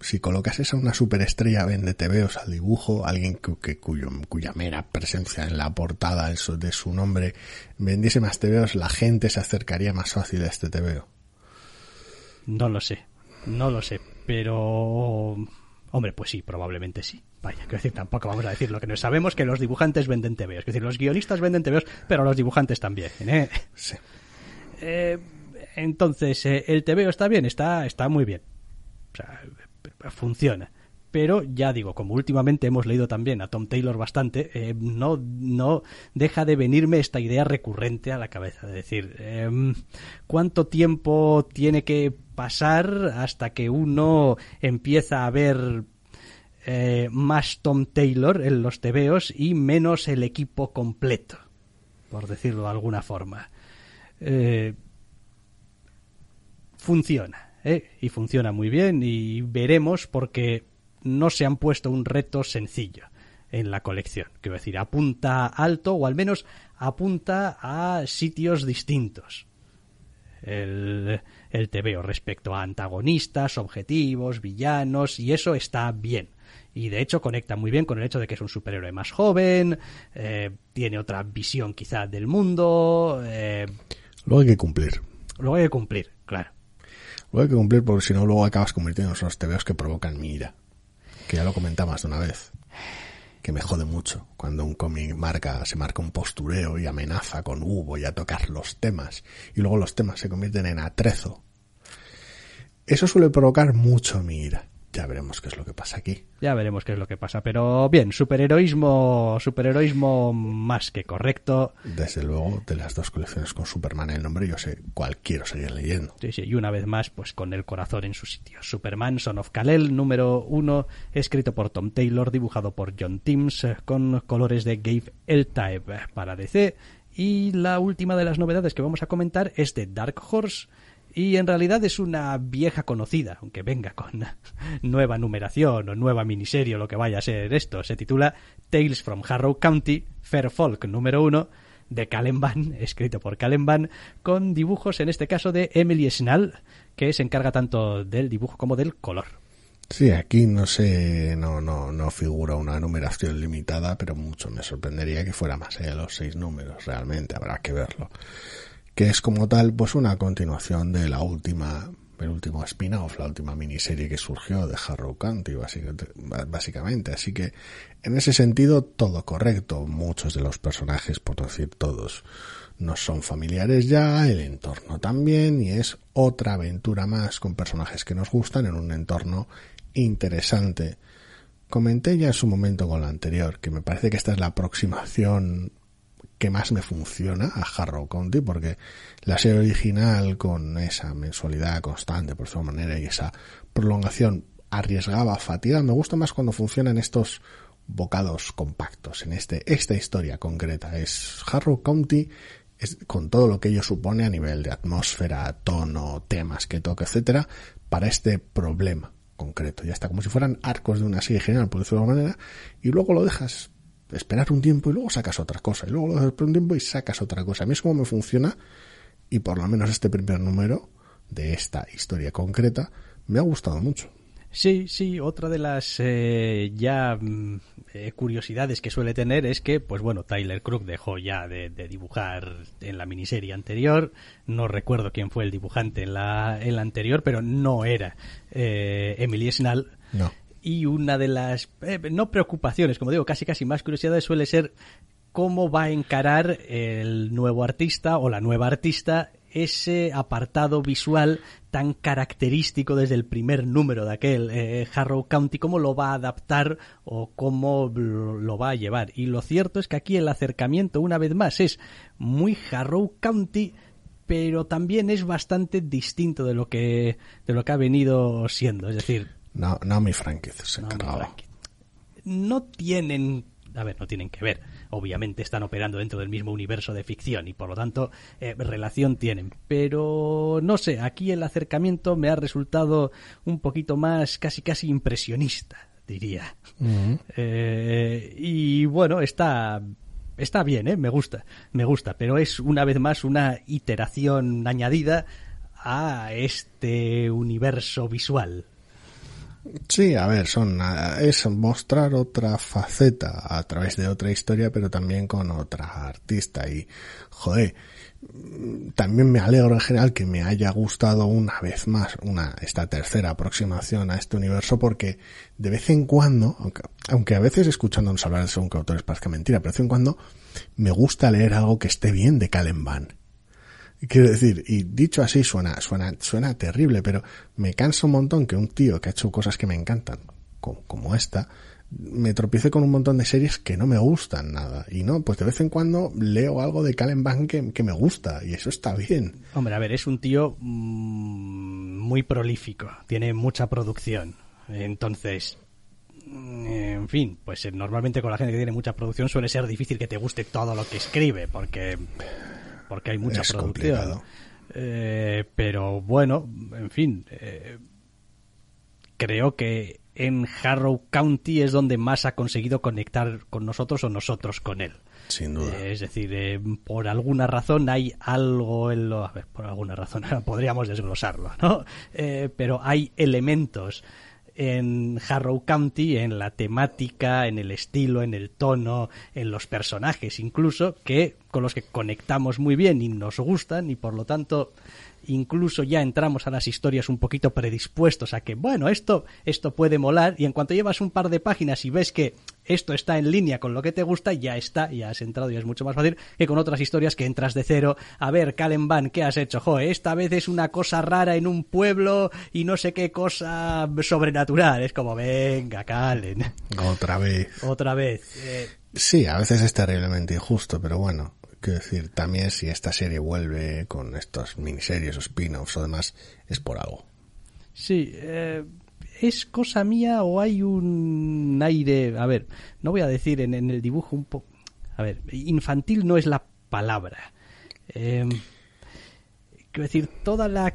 [SPEAKER 2] Si colocas esa una superestrella vende TVOs al dibujo, alguien que, cuyo, cuya mera presencia en la portada de su, de su nombre vendiese más TVOs, la gente se acercaría más fácil a este TVO.
[SPEAKER 1] No lo sé, no lo sé pero hombre, pues sí, probablemente sí. Vaya, quiero decir, tampoco vamos a decir lo que no sabemos, que los dibujantes venden TVOs. Es decir, los guionistas venden TVOs, pero los dibujantes también. ¿eh?
[SPEAKER 2] Sí.
[SPEAKER 1] Eh, entonces, eh, ¿el TVO está bien? Está, está muy bien. O sea, funciona pero ya digo, como últimamente hemos leído también a Tom Taylor bastante, no, no deja de venirme esta idea recurrente a la cabeza. Es decir, em, ¿cuánto tiempo tiene que pasar hasta que uno empieza a ver eh, más Tom Taylor en los tebeos y menos el equipo completo? Por decirlo de alguna forma. Eh, funciona. Y funciona muy bien y veremos porque no se han puesto un reto sencillo en la colección. Quiero decir, apunta alto o al menos apunta a sitios distintos. El, el TVO respecto a antagonistas, objetivos, villanos, y eso está bien. Y de hecho conecta muy bien con el hecho de que es un superhéroe más joven, eh, tiene otra visión quizá del mundo. Eh,
[SPEAKER 2] luego hay que cumplir.
[SPEAKER 1] Luego hay que cumplir, claro.
[SPEAKER 2] Luego hay que cumplir porque si no luego acabas convirtiendo en esos TVOs que provocan mi ira que ya lo comentabas de una vez, que me jode mucho cuando un cómic marca, se marca un postureo y amenaza con uh, voy a tocar los temas, y luego los temas se convierten en atrezo. Eso suele provocar mucho mi ira. Ya veremos qué es lo que pasa aquí.
[SPEAKER 1] Ya veremos qué es lo que pasa. Pero bien, superheroísmo, superheroísmo más que correcto.
[SPEAKER 2] Desde luego, de las dos colecciones con Superman el nombre, yo sé cuál quiero seguir leyendo.
[SPEAKER 1] Sí, sí, y una vez más, pues con el corazón en su sitio. Superman, Son of Kal-El, número uno, escrito por Tom Taylor, dibujado por John Timms, con colores de Gabe Eltaeb para DC. Y la última de las novedades que vamos a comentar es de Dark Horse y en realidad es una vieja conocida, aunque venga con nueva numeración o nueva miniserie o lo que vaya a ser esto. Se titula Tales from Harrow County, Fair Folk número uno, de Van, escrito por Van, con dibujos en este caso de Emily Snell, que se encarga tanto del dibujo como del color.
[SPEAKER 2] Sí, aquí no sé, no, no, no figura una numeración limitada, pero mucho me sorprendería que fuera más allá de los seis números, realmente, habrá que verlo que es como tal pues una continuación de la última el último spin-off, la última miniserie que surgió de Harrow County, básicamente. Así que, en ese sentido, todo correcto. Muchos de los personajes, por decir todos, no son familiares ya, el entorno también, y es otra aventura más con personajes que nos gustan en un entorno interesante. Comenté ya en su momento con la anterior, que me parece que esta es la aproximación que más me funciona a Harrow County porque la serie original con esa mensualidad constante por su manera y esa prolongación arriesgaba fatiga me gusta más cuando funcionan estos bocados compactos en este esta historia concreta es Harrow County es, con todo lo que ello supone a nivel de atmósfera, tono, temas que toca, etcétera, para este problema concreto. Ya está como si fueran arcos de una serie general, por decirlo de manera, y luego lo dejas esperar un tiempo y luego sacas otra cosa, y luego lo un tiempo y sacas otra cosa. A mí es como me funciona, y por lo menos este primer número de esta historia concreta me ha gustado mucho.
[SPEAKER 1] Sí, sí, otra de las eh, ya mm, eh, curiosidades que suele tener es que, pues bueno, Tyler Crook dejó ya de, dibujar en la miniserie anterior, no recuerdo quién fue el dibujante en la, en la anterior, pero no era eh, Emily Snell.
[SPEAKER 2] No
[SPEAKER 1] y una de las, eh, no preocupaciones, como digo, casi casi más curiosidades suele ser cómo va a encarar el nuevo artista o la nueva artista ese apartado visual tan característico desde el primer número de aquel eh, Harrow County, cómo lo va a adaptar o cómo lo va a llevar. Y lo cierto es que aquí el acercamiento, una vez más, es muy Harrow County, pero también es bastante distinto de lo que, de lo que ha venido siendo. Es decir,
[SPEAKER 2] no, Naomi Frankiz se
[SPEAKER 1] No tienen a ver, no tienen que ver. Obviamente están operando dentro del mismo universo de ficción y por lo tanto eh, relación tienen. Pero no sé, aquí el acercamiento me ha resultado un poquito más casi casi impresionista, diría. Eh, y bueno, está está bien, ¿eh? me gusta, me gusta, pero es una vez más una iteración añadida a este universo visual
[SPEAKER 2] Sí, a ver, son es mostrar otra faceta a través de otra historia, pero también con otra artista. Y joder, también me alegro en general que me haya gustado una vez más una esta tercera aproximación a este universo porque de vez en cuando, aunque, aunque a veces escuchándonos hablar de según que autores parezca mentira, pero de vez en cuando me gusta leer algo que esté bien de Van Quiero decir, y dicho así suena, suena, suena terrible, pero me cansa un montón que un tío que ha hecho cosas que me encantan, como, esta, me tropiece con un montón de series que no me gustan nada. Y no, pues de vez en cuando leo algo de Calen que, que me gusta, y eso está bien.
[SPEAKER 1] Hombre, a ver, es un tío mm, muy prolífico, tiene mucha producción. Entonces, mm, en fin, pues eh, normalmente con la gente que tiene mucha producción suele ser difícil que te guste todo lo que escribe, porque porque hay mucha producción. Eh, pero bueno, en fin, eh, creo que en Harrow County es donde más ha conseguido conectar con nosotros o nosotros con él.
[SPEAKER 2] Sin duda.
[SPEAKER 1] Eh, es decir, por alguna razón hay algo en lo... A ver, por alguna razón podríamos desglosarlo, ¿no? pero hay elementos en Harrow County, en la temática, en el estilo, en el tono, en los personajes incluso, que con los que conectamos muy bien y nos gustan y por lo tanto incluso ya entramos a las historias un poquito predispuestos a que, bueno, esto, esto puede molar, y en cuanto llevas un par de páginas y ves que esto está en línea con lo que te gusta, ya está, ya has entrado y es mucho más fácil que con otras historias que entras de cero. A ver, Calen Van, ¿qué has hecho? Joe, esta vez es una cosa rara en un pueblo y no sé qué cosa sobrenatural. Es como, venga, Calen.
[SPEAKER 2] Otra vez.
[SPEAKER 1] Otra vez. Eh,
[SPEAKER 2] Sí, a veces es terriblemente injusto, pero bueno, quiero decir, también si esta serie vuelve con estos miniseries o spin-offs o demás, es por algo.
[SPEAKER 1] Sí, eh, ¿es cosa mía o hay un aire? A ver, no voy a decir en, en el dibujo un poco... A ver, infantil no es la palabra. Eh, quiero decir, toda la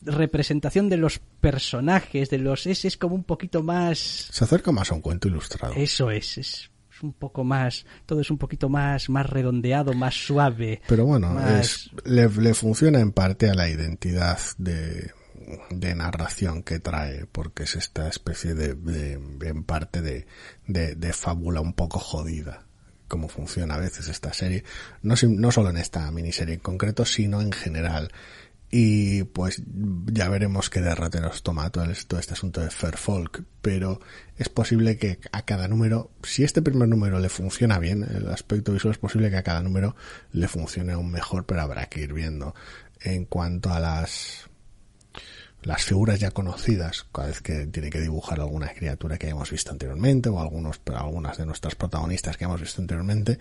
[SPEAKER 1] representación de los personajes, de los... Es, es como un poquito más...
[SPEAKER 2] Se acerca más a un cuento ilustrado.
[SPEAKER 1] Eso es, es un poco más, todo es un poquito más, más redondeado, más suave.
[SPEAKER 2] Pero bueno,
[SPEAKER 1] más...
[SPEAKER 2] es, le, le, funciona en parte a la identidad de, de narración que trae, porque es esta especie de, de en parte de, de, de, fábula un poco jodida como funciona a veces esta serie, no, no solo en esta miniserie en concreto, sino en general y pues ya veremos qué derroteros toma todo, todo este asunto de Fair Folk, pero es posible que a cada número, si este primer número le funciona bien, el aspecto visual es posible que a cada número le funcione aún mejor, pero habrá que ir viendo. En cuanto a las las figuras ya conocidas, cada vez que tiene que dibujar alguna criatura que hayamos visto anteriormente o algunos, algunas de nuestras protagonistas que hemos visto anteriormente,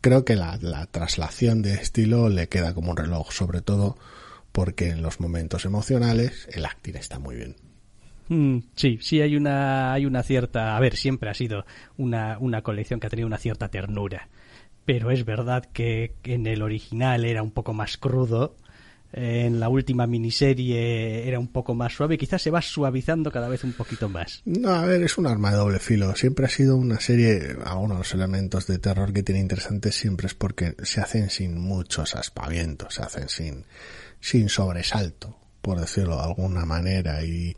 [SPEAKER 2] creo que la, la traslación de estilo le queda como un reloj, sobre todo porque en los momentos emocionales el acting está muy bien.
[SPEAKER 1] Mm, sí, sí hay una, hay una cierta, a ver, siempre ha sido una, una colección que ha tenido una cierta ternura, pero es verdad que en el original era un poco más crudo, en la última miniserie era un poco más suave, quizás se va suavizando cada vez un poquito más.
[SPEAKER 2] No, a ver, es un arma de doble filo. Siempre ha sido una serie, algunos de los elementos de terror que tiene interesantes siempre es porque se hacen sin muchos aspavientos, se hacen sin, sin sobresalto, por decirlo de alguna manera, y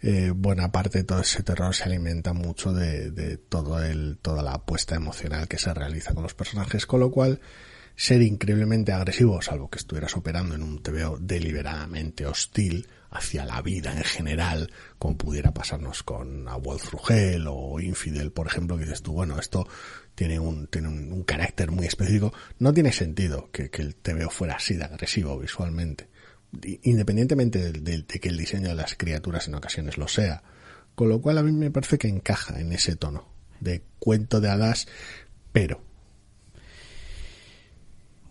[SPEAKER 2] eh, buena parte de todo ese terror se alimenta mucho de, de todo el, toda la apuesta emocional que se realiza con los personajes, con lo cual ser increíblemente agresivo, salvo que estuvieras operando en un TVO deliberadamente hostil hacia la vida en general, como pudiera pasarnos con A Wolf Rugel o Infidel, por ejemplo, que dices tú, bueno, esto tiene un, tiene un, un carácter muy específico, no tiene sentido que, que, el TVO fuera así de agresivo visualmente, independientemente de, de, que el diseño de las criaturas en ocasiones lo sea, con lo cual a mí me parece que encaja en ese tono de cuento de hadas, pero.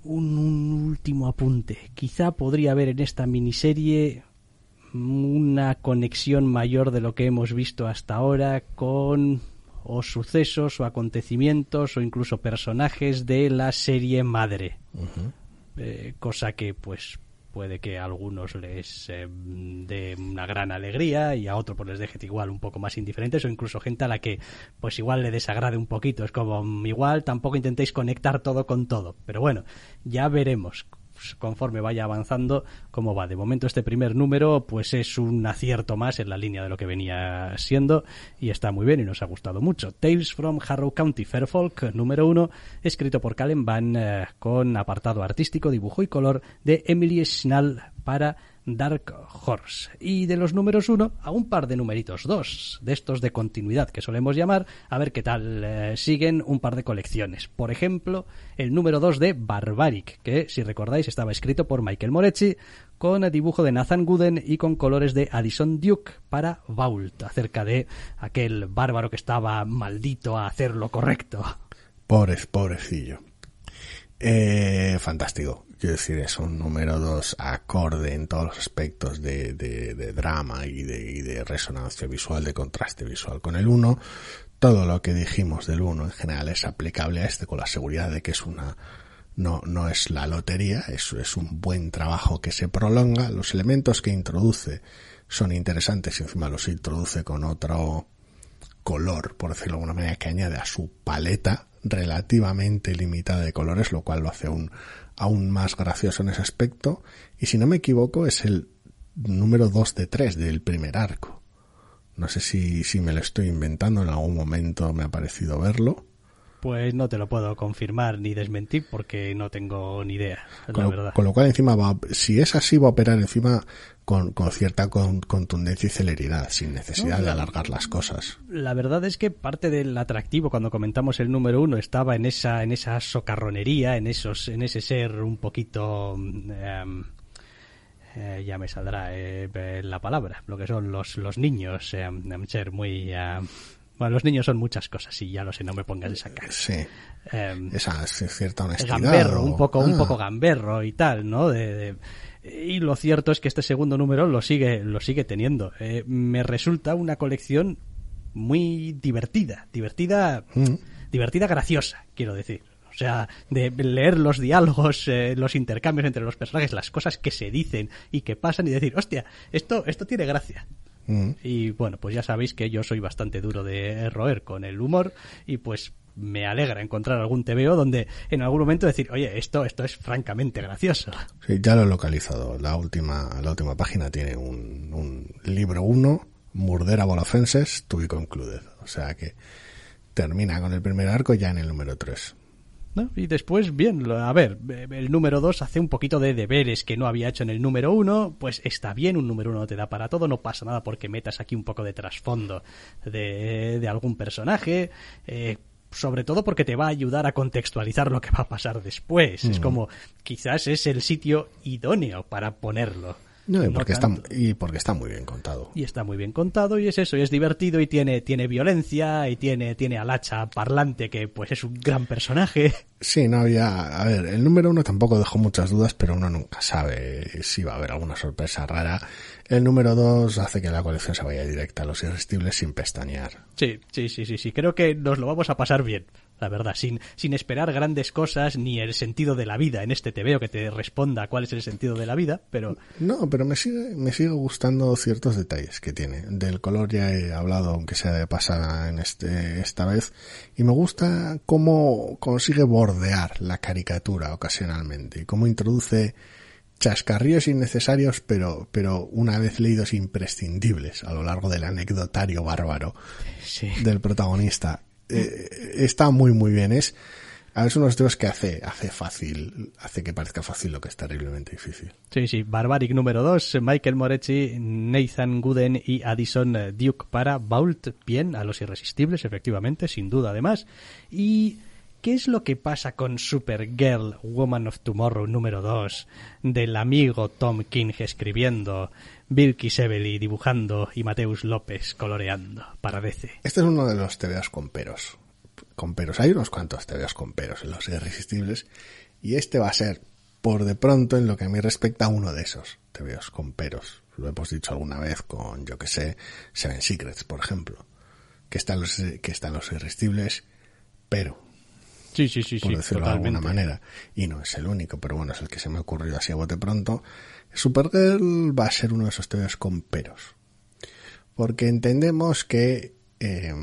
[SPEAKER 1] Un, un, último apunte. Quizá podría haber en esta miniserie una conexión mayor de lo que hemos visto hasta ahora con o sucesos o acontecimientos o incluso personajes de la serie madre. Uh -huh. eh, cosa que pues puede que a algunos les eh, dé una gran alegría y a otros pues les deje igual un poco más indiferentes o incluso gente a la que pues igual le desagrade un poquito. Es como igual tampoco intentéis conectar todo con todo. Pero bueno, ya veremos conforme vaya avanzando cómo va. De momento este primer número pues es un acierto más en la línea de lo que venía siendo y está muy bien y nos ha gustado mucho. Tales from Harrow County Fairfolk número uno, escrito por Calen Van eh, con apartado artístico, dibujo y color de Emily Schnall para Dark Horse. Y de los números uno a un par de numeritos dos, de estos de continuidad que solemos llamar, a ver qué tal eh, siguen un par de colecciones. Por ejemplo, el número dos de Barbaric, que si recordáis estaba escrito por Michael Moretti, con dibujo de Nathan Gooden y con colores de Addison Duke para Vault, acerca de aquel bárbaro que estaba maldito a hacer lo correcto.
[SPEAKER 2] Pobre, pobrecillo. Eh, fantástico. Quiero decir, es un número 2 acorde en todos los aspectos de, de, de drama y de, y de, resonancia visual, de contraste visual con el 1. Todo lo que dijimos del 1 en general es aplicable a este con la seguridad de que es una, no, no es la lotería, es, es un buen trabajo que se prolonga. Los elementos que introduce son interesantes y encima los introduce con otro color, por decirlo de alguna manera, que añade a su paleta relativamente limitada de colores, lo cual lo hace un, aún más gracioso en ese aspecto. Y si no me equivoco, es el número 2 de 3 del primer arco. No sé si, si me lo estoy inventando, en algún momento me ha parecido verlo.
[SPEAKER 1] Pues no te lo puedo confirmar ni desmentir porque no tengo ni idea,
[SPEAKER 2] Con
[SPEAKER 1] la
[SPEAKER 2] lo,
[SPEAKER 1] verdad.
[SPEAKER 2] con lo cual encima va, si es así va a operar encima con, con cierta con- contundencia y celeridad, sin necesidad
[SPEAKER 1] No,
[SPEAKER 2] de
[SPEAKER 1] la-
[SPEAKER 2] alargar las cosas.
[SPEAKER 1] La verdad es que parte del atractivo cuando comentamos el número uno estaba en esa, en esa socarronería, en esos, en ese ser un poquito em, eh, ya me saldrá eh, eh, la palabra, lo que son los, los niños, em, ser muy bueno, los niños son muchas cosas, y ya lo sé, no me pongas esa cara.
[SPEAKER 2] Sí,
[SPEAKER 1] Em,
[SPEAKER 2] esa c- cierta honestidad.
[SPEAKER 1] gamberro,
[SPEAKER 2] o-
[SPEAKER 1] un poco, un
[SPEAKER 2] Ah,
[SPEAKER 1] poco gamberro y tal, ¿no? De, de- y lo cierto es que este segundo número lo sigue, lo sigue teniendo. Eh, me resulta una colección muy divertida, divertida,
[SPEAKER 2] Mm.
[SPEAKER 1] divertida, graciosa, quiero decir. O sea, de leer los diálogos, eh, los intercambios entre los personajes, las cosas que se dicen y que pasan y decir, hostia, esto, esto tiene gracia.
[SPEAKER 2] Mm.
[SPEAKER 1] Y bueno, pues ya sabéis que yo soy bastante duro de roer con el humor y pues me alegra encontrar algún TVO donde en algún momento decir, oye, esto, esto es francamente gracioso.
[SPEAKER 2] Sí, ya lo he localizado. La última, la última página tiene un, un libro 1, Murdera Bolofenses, to be concluded. O sea que termina con el primer arco ya en el número 3.
[SPEAKER 1] ¿No? Y después, bien, a ver, eh, el número 2 hace un poquito de deberes que no había hecho en el número 1, pues está bien, un número 1 no te da para todo, no pasa nada porque metas aquí un poco de trasfondo de, de algún personaje, eh, sobre todo porque te va a ayudar a contextualizar lo que va a pasar después. Es como, quizás es el sitio idóneo para ponerlo.
[SPEAKER 2] No, y
[SPEAKER 1] No
[SPEAKER 2] porque, está, y porque está muy bien contado.
[SPEAKER 1] Y está muy bien contado y es eso, y es divertido y tiene, tiene violencia y tiene, tiene al hacha parlante que pues es un gran personaje.
[SPEAKER 2] Sí, no había. A ver, el número uno tampoco dejó muchas dudas, pero uno nunca sabe si va a haber alguna sorpresa rara. El número dos hace que la colección se vaya directa a los irresistibles sin pestañear.
[SPEAKER 1] Sí, sí, sí, sí, sí. Creo que nos lo vamos a pasar bien, la verdad, sin, sin esperar grandes cosas ni el sentido de la vida en este TVO que te responda cuál es el sentido de la vida, pero
[SPEAKER 2] No, pero me sigue, me sigue gustando ciertos detalles que tiene. Del color ya he hablado, aunque sea de pasada en este, esta vez. Y me gusta cómo consigue bordear la caricatura ocasionalmente. Y cómo introduce chascarrillos innecesarios, pero, pero una vez leídos imprescindibles a lo largo del anecdotario bárbaro
[SPEAKER 1] sí.
[SPEAKER 2] del protagonista. Eh, está muy muy bien. Es, a ver, uno de los que hace, hace fácil, hace que parezca fácil lo que es terriblemente difícil.
[SPEAKER 1] Sí, sí, Barbaric número 2, Michael Moretti, Nathan Gooden y Addison Duke para Vault, bien, a los irresistibles, efectivamente, sin duda además. ¿Y qué es lo que pasa con Supergirl, Woman of Tomorrow número 2, del amigo Tom King escribiendo, Bill Kisebeli dibujando y Mateus López coloreando para DC?
[SPEAKER 2] Este es uno de los tebeos con peros. Con peros. Hay unos cuantos tebeos con peros en los irresistibles. Y este va a ser, por de pronto, en lo que a mí respecta, uno de esos tebeos con peros. Lo hemos dicho alguna vez con, yo que sé, Seven Secrets, por ejemplo. Que están los, que están los irresistibles, pero,
[SPEAKER 1] Sí, sí, sí,
[SPEAKER 2] por
[SPEAKER 1] sí,
[SPEAKER 2] decirlo
[SPEAKER 1] totalmente.
[SPEAKER 2] de alguna manera. Y no es el único, pero bueno, es el que se me ha ocurrido así a bote pronto. Supergirl va a ser uno de esos tebeos con peros. Porque entendemos que eh,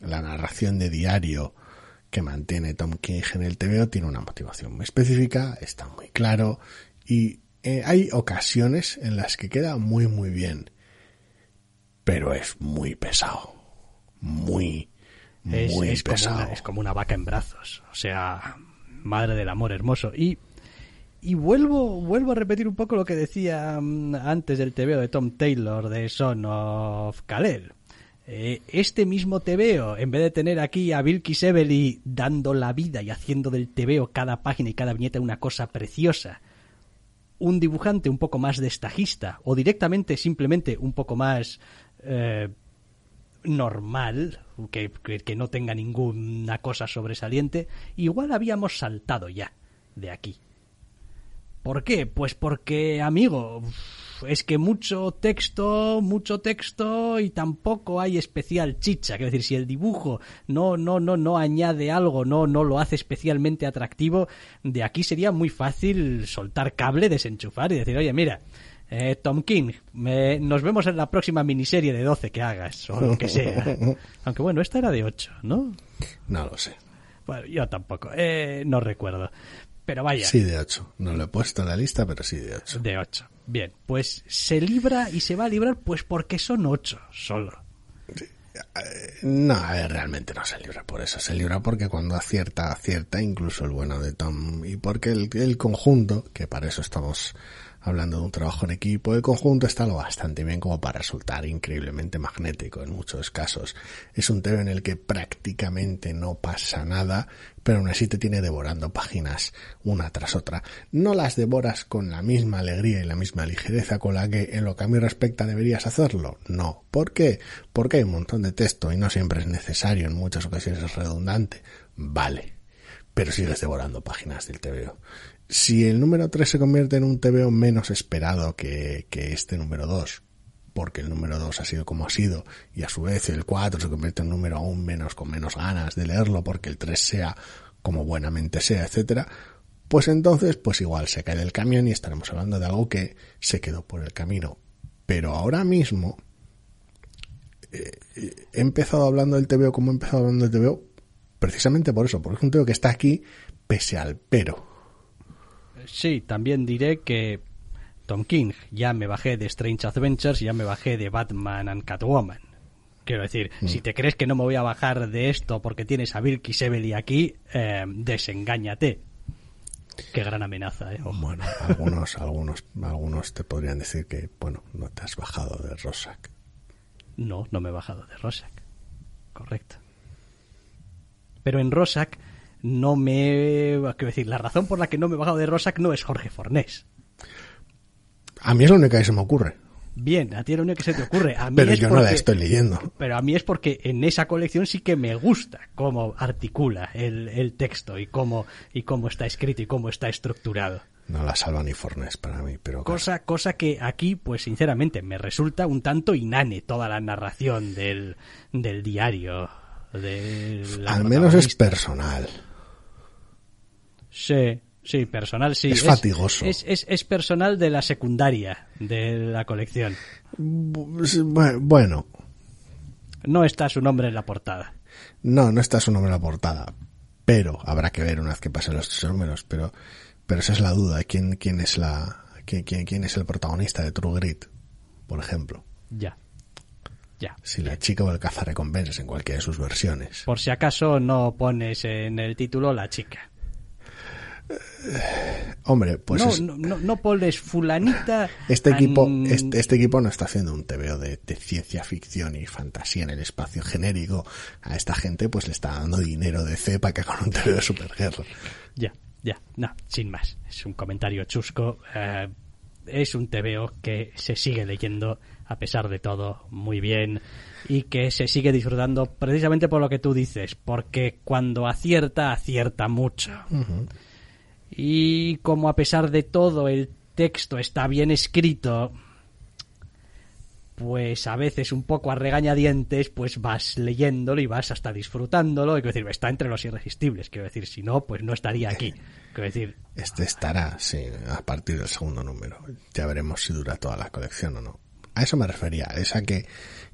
[SPEAKER 2] la narración de diario que mantiene Tom King en el TVO tiene una motivación muy específica, está muy claro y eh, hay ocasiones en las que queda muy muy bien, pero es muy pesado, muy
[SPEAKER 1] es,
[SPEAKER 2] muy
[SPEAKER 1] es como una, es como una vaca en brazos. O sea, madre del amor hermoso. Y, y vuelvo, vuelvo a repetir un poco lo que decía mm, antes del TVO de Tom Taylor de Son of Kal-El. Eh, este mismo TVO, en vez de tener aquí a Bill Kisebeli dando la vida y haciendo del TVO cada página y cada viñeta una cosa preciosa, un dibujante un poco más destajista o directamente simplemente un poco más eh, normal, que, que, que no tenga ninguna cosa sobresaliente, igual habíamos saltado ya de aquí. ¿Por qué? Pues porque, amigo, es que mucho texto, mucho texto y tampoco hay especial chicha. Quiero decir, si el dibujo no, no, no, no añade algo, no, no lo hace especialmente atractivo, de aquí sería muy fácil soltar cable, desenchufar y decir, oye, mira, eh, Tom King, me- nos vemos en la próxima miniserie de 12 que hagas, o lo que sea. Aunque bueno, esta era de 8, ¿no?
[SPEAKER 2] No lo sé.
[SPEAKER 1] Bueno, yo tampoco, eh, no recuerdo. Pero vaya.
[SPEAKER 2] Sí, de 8. No lo he puesto en la lista, pero sí de 8.
[SPEAKER 1] De 8. Bien, pues se libra y se va a librar pues porque son 8 solo.
[SPEAKER 2] No, a ver, realmente no se libra por eso. Se libra porque cuando acierta, acierta incluso el bueno de Tom. Y porque el, el conjunto, que para eso estamos hablando de un trabajo en equipo, el conjunto está lo bastante bien como para resultar increíblemente magnético en muchos casos. Es un tema en el que prácticamente no pasa nada, pero aún así te tiene devorando páginas una tras otra. No las devoras con la misma alegría y la misma ligereza con la que en lo que a mí respecta deberías hacerlo. No. ¿Por qué? Porque hay un montón de texto y no siempre es necesario, en muchas ocasiones es redundante. Vale. Pero sigues devorando páginas del TVO si el número 3 se convierte en un TVO menos esperado que, este número 2, porque el número 2 ha sido como ha sido, y a su vez el 4 se convierte en un número aún menos, con menos ganas de leerlo, porque el 3 sea como buenamente sea, etcétera, pues entonces, pues igual se cae del camión y estaremos hablando de algo que se quedó por el camino. Pero ahora mismo, eh, he empezado hablando del TVO como he empezado hablando del TVO, precisamente por eso, porque es un TVO que está aquí pese al pero
[SPEAKER 1] Sí, también diré que Tom King, ya me bajé de Strange Adventures, ya me bajé de Batman and Catwoman. Quiero decir, mm. si te crees que no me voy a bajar de esto porque tienes a Bill Kisebeli aquí, eh, desengáñate. Qué gran amenaza, ¿eh?
[SPEAKER 2] Bueno, algunos, algunos, algunos te podrían decir que, bueno, no te has bajado de Rorschach.
[SPEAKER 1] No, no me he bajado de Rorschach. Correcto. Pero en Rorschach no me... Quiero decir, la razón por la que no me he bajado de Rosac no es Jorge Fornés.
[SPEAKER 2] A mí es lo único que se me ocurre.
[SPEAKER 1] Bien, a ti es lo único que se te ocurre.
[SPEAKER 2] pero yo no la estoy leyendo.
[SPEAKER 1] Pero a mí es porque en esa colección sí que me gusta cómo articula el, texto y cómo, y cómo está escrito y cómo está estructurado.
[SPEAKER 2] No la salva ni Fornés para mí, pero...
[SPEAKER 1] Cosa, cosa que aquí, pues sinceramente, me resulta un tanto inane toda la narración del, del diario. De
[SPEAKER 2] Al menos es personal.
[SPEAKER 1] Sí, sí, personal sí.
[SPEAKER 2] Es, fatigoso.
[SPEAKER 1] Es, es, personal de la secundaria de la colección.
[SPEAKER 2] Bueno.
[SPEAKER 1] No está su nombre en la portada.
[SPEAKER 2] No, no está su nombre en la portada. Pero habrá que ver una vez que pasen los números. Pero, pero esa es la duda. ¿Quién, quién es la, quién, quién, es el protagonista de True Grit, por ejemplo?
[SPEAKER 1] Ya. Ya.
[SPEAKER 2] Si la chica o el recompensas en cualquiera de sus versiones.
[SPEAKER 1] Por si acaso no pones en el título la chica.
[SPEAKER 2] Hombre, pues.
[SPEAKER 1] No, no, no, pones fulanita.
[SPEAKER 2] Este equipo, este, este, equipo no está haciendo un TVO de, ciencia ficción y fantasía en el espacio genérico. A esta gente, pues le está dando dinero de cepa que con un TVO de superguerra.
[SPEAKER 1] Ya, ya, no, sin más. Es un comentario chusco. Eh, es un TVO que se sigue leyendo, a pesar de todo, muy bien. Y que se sigue disfrutando precisamente por lo que tú dices. Porque cuando acierta, acierta mucho y como a pesar de todo el texto está bien escrito, pues a veces un poco a regañadientes, pues vas leyéndolo y vas hasta disfrutándolo. Quiero decir, está entre los irresistibles. Quiero decir, si no, pues no estaría aquí. Quiero decir.
[SPEAKER 2] Este estará, sí, a partir del segundo número. Ya veremos si dura toda la colección o no. A eso me refería, es a que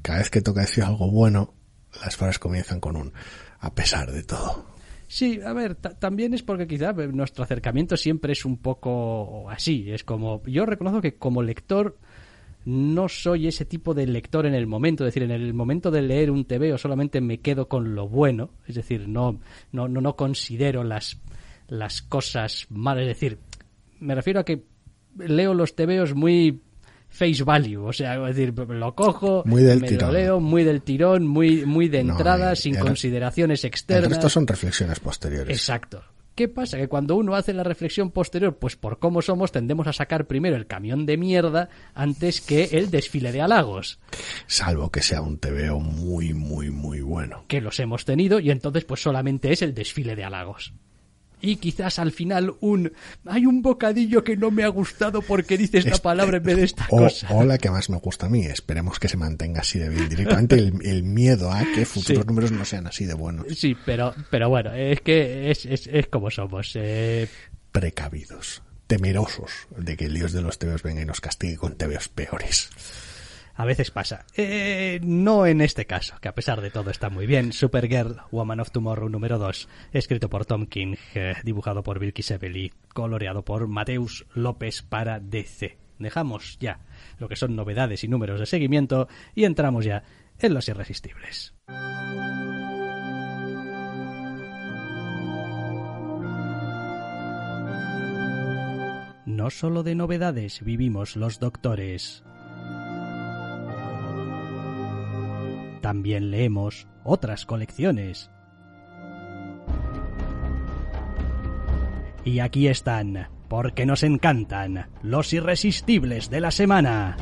[SPEAKER 2] cada vez que toca decir algo bueno, las frases comienzan con un a pesar de todo.
[SPEAKER 1] Sí, a ver, también es porque quizá nuestro acercamiento siempre es un poco así. Es como, yo reconozco que como lector no soy ese tipo de lector en el momento, es decir, en el momento de leer un o solamente me quedo con lo bueno, es decir, no, no, no, no considero las, las cosas malas, es decir, me refiero a que leo los TVOs muy face value, o sea, es decir, lo cojo,
[SPEAKER 2] muy del
[SPEAKER 1] me
[SPEAKER 2] tirón.
[SPEAKER 1] lo leo, muy del tirón, muy, muy de entrada, sin consideraciones externas.
[SPEAKER 2] Estos son reflexiones posteriores.
[SPEAKER 1] Exacto. ¿Qué pasa? Que cuando uno hace la reflexión posterior, pues por cómo somos, tendemos a sacar primero el camión de mierda antes que el desfile de halagos.
[SPEAKER 2] Salvo que sea un TVO muy, muy, muy bueno.
[SPEAKER 1] Que los hemos tenido y entonces pues solamente es el desfile de halagos y quizás al final un hay un bocadillo que no me ha gustado porque dice esta palabra en vez de esta cosa.
[SPEAKER 2] O la que más me gusta a mí, esperemos que se mantenga así de bien. Directamente el, miedo a que futuros números no sean así de buenos.
[SPEAKER 1] Sí, pero, pero bueno, es que es, es, es como somos. Eh...
[SPEAKER 2] Precavidos, temerosos de que el dios de los tebeos venga y nos castigue con tebeos peores.
[SPEAKER 1] A veces pasa. Eh, no en este caso, que a pesar de todo está muy bien. Supergirl, Woman of Tomorrow número 2, escrito por Tom King, eh, dibujado por Bill Kisebel coloreado por Mateus López para DC. Dejamos ya lo que son novedades y números de seguimiento y entramos ya en Los Irresistibles. No solo de novedades vivimos los doctores. También leemos otras colecciones. Y aquí están, porque nos encantan, los irresistibles de la semana.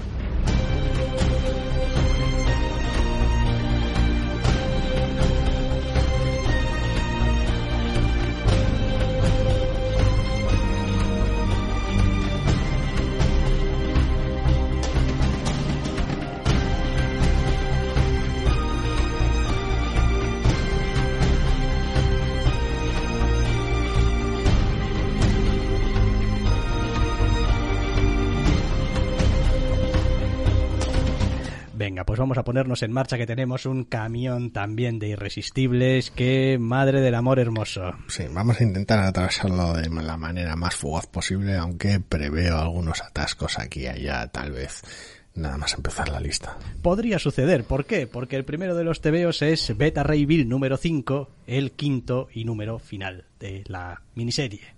[SPEAKER 1] Pues vamos a ponernos en marcha que tenemos un camión también de irresistibles que madre del amor hermoso.
[SPEAKER 2] Sí, vamos a intentar atravesarlo de la manera más fugaz posible, aunque preveo algunos atascos aquí y allá, tal vez. Nada más empezar la lista.
[SPEAKER 1] Podría suceder, ¿por qué? Porque el primero de los TVOs es Beta Ray Bill número 5, el quinto y número final de la miniserie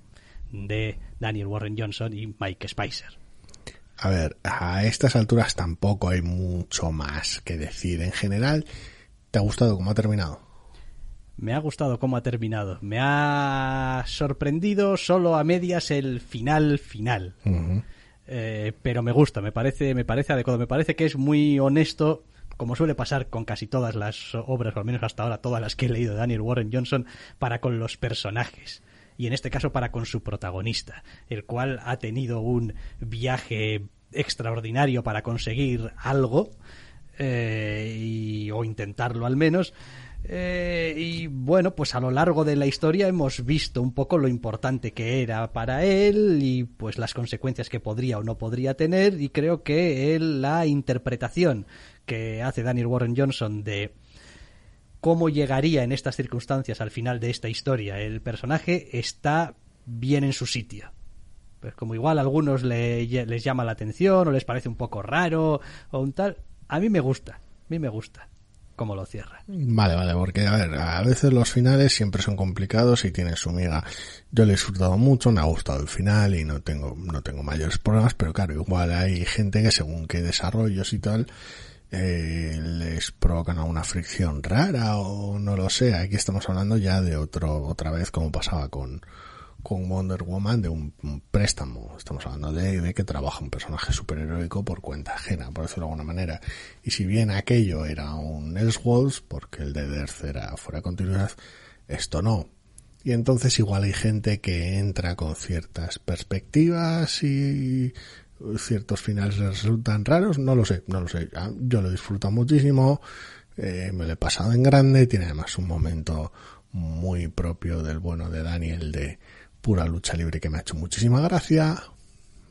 [SPEAKER 1] de Daniel Warren Johnson y Mike Spicer.
[SPEAKER 2] A ver, a estas alturas tampoco hay mucho más que decir. En general, ¿te ha gustado cómo ha terminado?
[SPEAKER 1] Me ha gustado cómo ha terminado. Me ha sorprendido solo a medias el final final. eh, pero me gusta, me parece, me parece adecuado. Me parece que es muy honesto como suele pasar con casi todas las obras, o al menos hasta ahora todas las que he leído de Daniel Warren Johnson, para con los personajes y en este caso para con su protagonista, el cual ha tenido un viaje extraordinario para conseguir algo, eh, o intentarlo al menos, eh, y bueno, pues a lo largo de la historia hemos visto un poco lo importante que era para él y pues las consecuencias que podría o no podría tener y creo que él, la interpretación que hace Daniel Warren Johnson de cómo llegaría en estas circunstancias al final de esta historia el personaje está bien en su sitio. Pues como igual a algunos le, les llama la atención o les parece un poco raro o un tal, a mí me gusta, a mí me gusta cómo lo cierra.
[SPEAKER 2] Vale, vale, porque a ver, a veces los finales siempre son complicados y tienen su miga. Yo le he disfrutado mucho, me ha gustado el final y no tengo, no tengo mayores problemas, pero claro, igual hay gente que según qué desarrollos y tal, eh, les provocan alguna fricción rara o no lo sé. Aquí estamos hablando ya de otro, otra vez como pasaba con, con Wonder Woman de un, préstamo. Estamos hablando de, de, que trabaja un personaje superheroico por cuenta ajena, por decirlo de alguna manera. Y si bien aquello era un Elseworlds, porque el de Death era fuera de continuidad, esto no. Y entonces igual hay gente que entra con ciertas perspectivas y ciertos finales les resultan raros, no lo sé, no lo sé. Yo lo disfruto muchísimo, eh, me lo he pasado en grande, tiene además un momento muy propio del bueno de Daniel de pura lucha libre que me ha hecho muchísima gracia.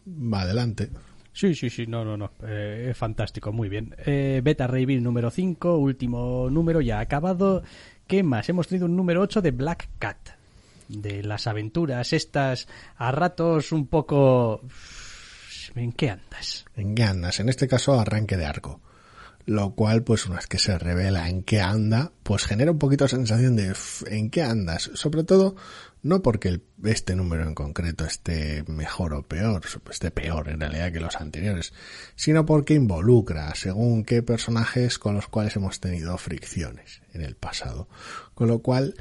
[SPEAKER 2] Va adelante.
[SPEAKER 1] Sí, sí, sí, no, no, no. Eh, fantástico, muy bien. Eh, Beta Bill número 5, último número ya acabado. ¿Qué más? Hemos tenido un número 8 de Black Cat. De las aventuras estas a ratos un poco... ¿En qué andas?
[SPEAKER 2] ¿En qué andas? En este caso, arranque de arco. Lo cual, pues una vez que se revela en qué anda, pues genera un poquito de sensación de en qué andas. Sobre todo, no porque este número en concreto esté mejor o peor, esté peor en realidad que los anteriores, sino porque involucra según qué personajes con los cuales hemos tenido fricciones en el pasado. Con lo cual,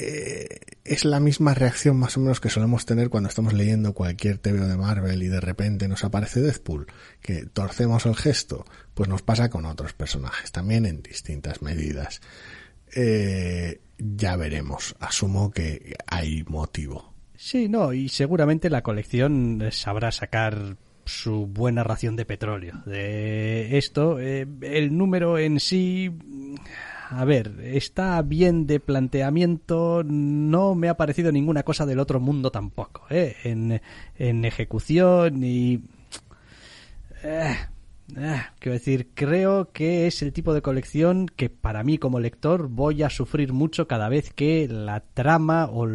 [SPEAKER 2] eh, es la misma reacción más o menos que solemos tener cuando estamos leyendo cualquier TVO de Marvel y de repente nos aparece Deadpool, que torcemos el gesto, pues nos pasa con otros personajes, también en distintas medidas. Eh, ya veremos, asumo que hay motivo.
[SPEAKER 1] Sí, no, y seguramente la colección sabrá sacar su buena ración de petróleo. De esto, eh, el número en sí a ver, está bien de planteamiento, no me ha parecido ninguna cosa del otro mundo tampoco, ¿eh? En, ejecución y... Eh, eh, quiero decir, creo que es el tipo de colección que para mí como lector voy a sufrir mucho cada vez que la trama o,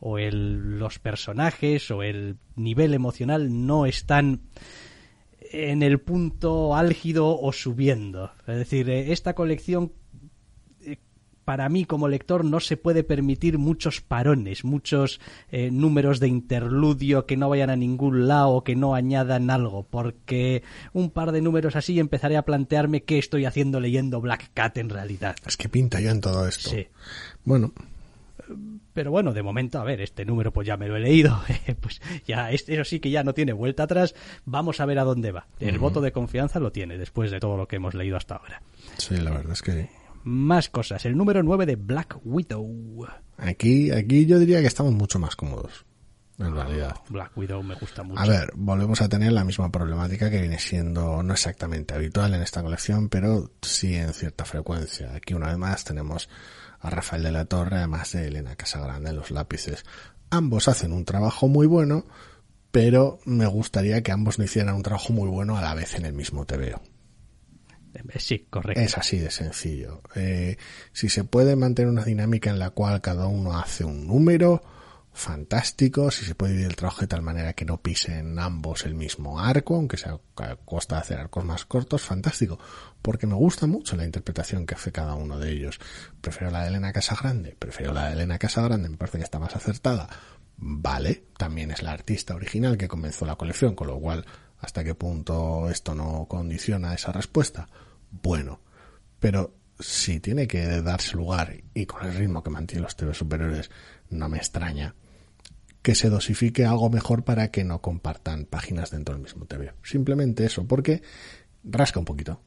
[SPEAKER 1] o el, los personajes o el nivel emocional no están en el punto álgido o subiendo. Es decir, eh, esta colección para mí como lector no se puede permitir muchos parones, muchos eh, números de interludio que no vayan a ningún lado, que no añadan algo, porque un par de números así empezaré a plantearme qué estoy haciendo leyendo Black Cat en realidad.
[SPEAKER 2] Es que pinta ya en todo esto.
[SPEAKER 1] Sí.
[SPEAKER 2] Bueno,
[SPEAKER 1] Pero bueno, de momento, a ver, este número pues ya me lo he leído, pues ya, este- eso sí que ya no tiene vuelta atrás, vamos a ver a dónde va. El voto de confianza lo tiene después de todo lo que hemos leído hasta ahora.
[SPEAKER 2] sí, la verdad es que
[SPEAKER 1] Más cosas, el número 9 de Black Widow.
[SPEAKER 2] aquí, aquí yo diría que estamos mucho más cómodos. En realidad.
[SPEAKER 1] Black Widow me gusta mucho.
[SPEAKER 2] A ver, volvemos a tener la misma problemática que viene siendo no exactamente habitual en esta colección, pero sí en cierta frecuencia. Aquí una vez más tenemos a Rafael de la Torre, además de Elena Casagrande en los lápices. Ambos hacen un trabajo muy bueno, pero me gustaría que ambos no hicieran un trabajo muy bueno a la vez en el mismo TVO.
[SPEAKER 1] Eh, Sí, correcto.
[SPEAKER 2] Es así de sencillo. Eh, si se puede mantener una dinámica en la cual cada uno hace un número, fantástico. Si se puede dividir el trabajo de tal manera que no pisen ambos el mismo arco, aunque sea a costa de hacer arcos más cortos, fantástico. Porque me gusta mucho la interpretación que hace cada uno de ellos. Prefiero la de Elena Casagrande, prefiero la de Elena Casagrande, me parece que está más acertada. Vale, también es la artista original que comenzó la colección, con lo cual, ¿hasta qué punto esto no condiciona esa respuesta? Bueno, pero si tiene que darse lugar y con el ritmo que mantiene los TV superiores, no me extraña que se dosifique algo mejor para que no compartan páginas dentro del mismo TV. Simplemente eso, porque rasca un poquito.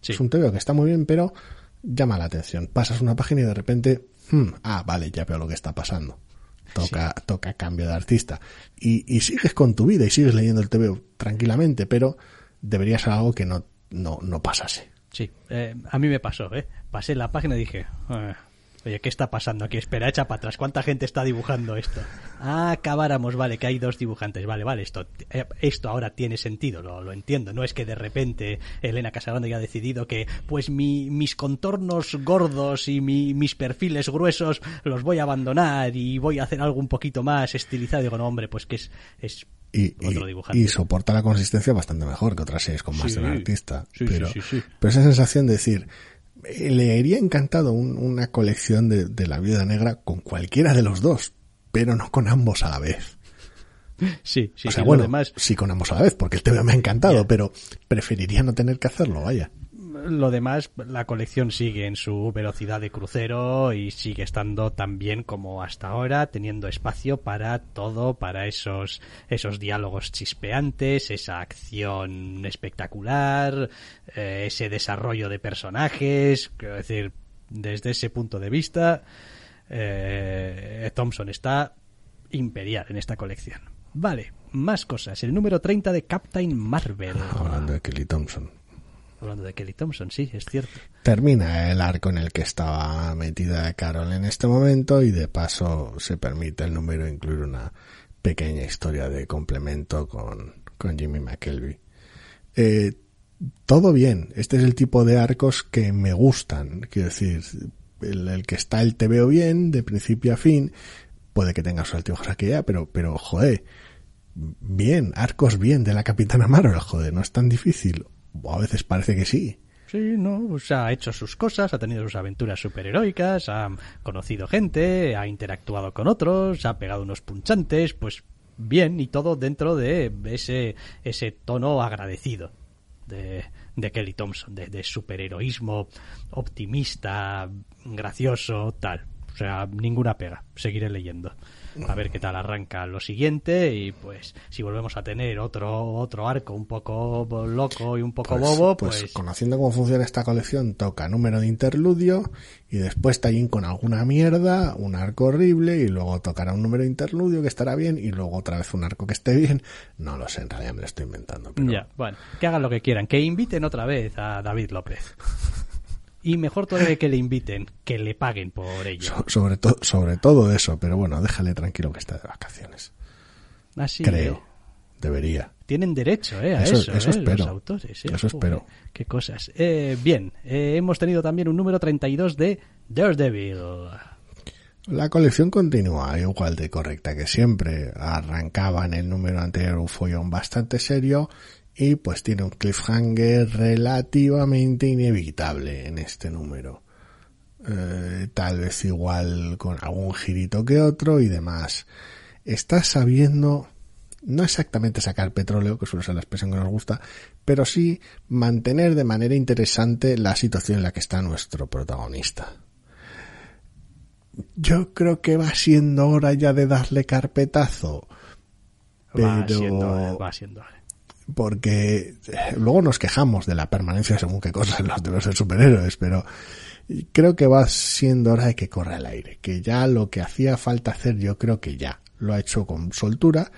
[SPEAKER 1] Sí.
[SPEAKER 2] Es un TV que está muy bien, pero llama la atención. Pasas una página y de repente, hmm, ah, vale, ya veo lo que está pasando. Toca, toca cambio de artista. Y, y sigues con tu vida y sigues leyendo el TV tranquilamente, pero debería ser algo que no, no, no pasase.
[SPEAKER 1] Sí, eh, a mí me pasó, ¿eh? Pasé la página y dije, "Eh, oye, ¿qué está pasando aquí? Espera, echa para atrás. ¿Cuánta gente está dibujando esto? Ah, acabáramos, vale, que hay dos dibujantes. Vale, vale, esto, eh, esto ahora tiene sentido, lo, lo entiendo. No es que de repente Elena Casagrande haya decidido que, pues, mi, mis contornos gordos y mi- mis perfiles gruesos los voy a abandonar y voy a hacer algo un poquito más estilizado. Digo, no, hombre, pues que es, es
[SPEAKER 2] y, y- soporta la consistencia bastante mejor que otras series con más de un artista. Pero, pero esa sensación de decir, eh, leería encantado un- una colección de, de la viuda negra con cualquiera de los dos, pero no con ambos a la vez.
[SPEAKER 1] Sí, sí,
[SPEAKER 2] o sea,
[SPEAKER 1] sí,
[SPEAKER 2] bueno,
[SPEAKER 1] demás-
[SPEAKER 2] sí con ambos a la vez, porque el TV me ha encantado, pero preferiría no tener que hacerlo, vaya.
[SPEAKER 1] Lo demás, la colección sigue en su velocidad de crucero y sigue estando tan bien como hasta ahora, teniendo espacio para todo, para esos, esos diálogos chispeantes, esa acción espectacular, eh, ese desarrollo de personajes. Quiero decir, desde ese punto de vista, eh, Thompson está imperial en esta colección. Vale, más cosas. El número 30 de Captain Marvel.
[SPEAKER 2] Hablando de Kelly Thompson.
[SPEAKER 1] Hablando de Kelly Thompson, sí, es cierto.
[SPEAKER 2] Termina el arco en el que estaba metida Carol en este momento y de paso se permite el número incluir una pequeña historia de complemento con, con Jimmy McKelvey. Eh, todo bien, este es el tipo de arcos que me gustan, quiero decir, el, que está el te veo bien, de principio a fin, puede que tenga sus altibajos aquí y allá, pero, pero joder, bien, arcos bien de la Capitana Marvel, joder, no es tan difícil, a veces parece que sí.
[SPEAKER 1] Sí, no, pues ha hecho sus cosas, ha tenido sus aventuras superheroicas, ha conocido gente, ha interactuado con otros, ha pegado unos punchantes, pues bien, y todo dentro de ese, ese tono agradecido de, de Kelly Thompson, de, de superheroísmo optimista, gracioso, tal. O sea, ninguna pega. Seguiré leyendo. A ver qué tal arranca lo siguiente y pues si volvemos a tener otro otro arco un poco loco y un poco
[SPEAKER 2] Pues-
[SPEAKER 1] bobo,
[SPEAKER 2] pues,
[SPEAKER 1] pues,
[SPEAKER 2] conociendo cómo funciona esta colección, toca número de interludio y después tallín con alguna mierda, un arco horrible y luego tocará un número de interludio que estará bien y luego otra vez un arco que esté bien. No lo sé, en realidad me lo estoy inventando. Pero
[SPEAKER 1] Ya, bueno, que hagan lo que quieran, que inviten otra vez a David López. Y mejor todavía que le inviten, que le paguen por ello.
[SPEAKER 2] so- sobre, to- sobre todo eso, pero bueno, déjale tranquilo que está de vacaciones.
[SPEAKER 1] Así
[SPEAKER 2] Creo.
[SPEAKER 1] eh,
[SPEAKER 2] Debería.
[SPEAKER 1] tienen derecho eh, a
[SPEAKER 2] Eso-
[SPEAKER 1] eso,
[SPEAKER 2] eso
[SPEAKER 1] eh,
[SPEAKER 2] espero.
[SPEAKER 1] los autores. eh.
[SPEAKER 2] Eso espero.
[SPEAKER 1] Qué cosas. Eh, bien, hemos tenido también un número 32 de Daredevil.
[SPEAKER 2] La colección continúa igual de correcta que siempre. Arrancaba en el número anterior un follón bastante serio y pues tiene un cliffhanger relativamente inevitable en este número. Eh, tal vez igual con algún girito que otro y demás. Está sabiendo no exactamente sacar petróleo, que suele ser la expresión que nos gusta, pero sí mantener de manera interesante la situación en la que está nuestro protagonista. Yo creo que va siendo hora ya de darle carpetazo.
[SPEAKER 1] Va siendo, va siendo
[SPEAKER 2] porque eh, luego nos quejamos de la permanencia según qué cosas en los de los superhéroes, pero creo que va siendo hora de que corra el aire, que ya lo que hacía falta hacer yo creo que ya lo ha hecho con soltura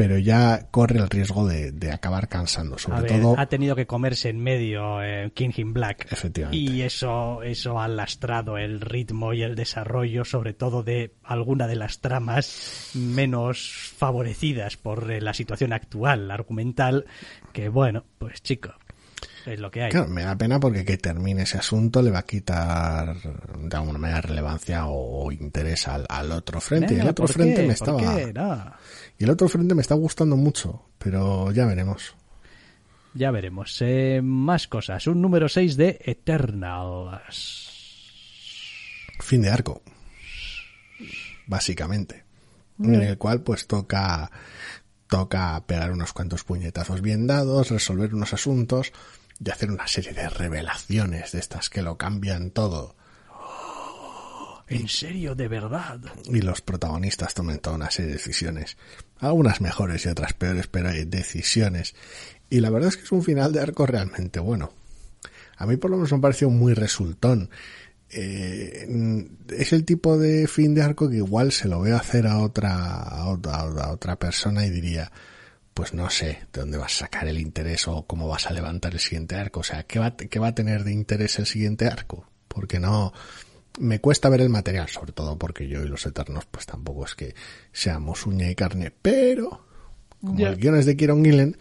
[SPEAKER 2] pero ya corre el riesgo de, acabar cansando, sobre todo.
[SPEAKER 1] Ha tenido que comerse en medio eh, King in Black.
[SPEAKER 2] Efectivamente.
[SPEAKER 1] Y eso, eso ha lastrado el ritmo y el desarrollo, sobre todo de alguna de las tramas menos favorecidas por eh, la situación actual, argumental, que bueno, pues chico, es lo que hay.
[SPEAKER 2] Claro, me da pena porque que termine ese asunto le va a quitar de alguna manera relevancia o, interés al, otro frente. y el otro frente me estaba. Y el otro frente me está gustando mucho, pero ya veremos.
[SPEAKER 1] Ya veremos. Eh, más cosas. Un número 6 de Eternals.
[SPEAKER 2] Fin de arco. Básicamente. En el cual pues toca toca pegar unos cuantos puñetazos bien dados, resolver unos asuntos y hacer una serie de revelaciones de estas que lo cambian todo.
[SPEAKER 1] ¿En serio? ¿De verdad?
[SPEAKER 2] Y los protagonistas toman toda una serie de decisiones. Algunas mejores y otras peores, pero hay decisiones. Y la verdad es que es un final de arco realmente bueno. A mí por lo menos me pareció muy resultón. Eh, es el tipo de fin de arco que igual se lo veo hacer a otra, a otra, a otra persona y diría, pues no sé de dónde vas a sacar el interés o cómo vas a levantar el siguiente arco. O sea, ¿qué va, qué va a tener de interés el siguiente arco? Porque no, me cuesta ver el material, sobre todo porque yo y los Eternos, pues tampoco es que seamos uña y carne, pero como el guion es de Kieron Gillen,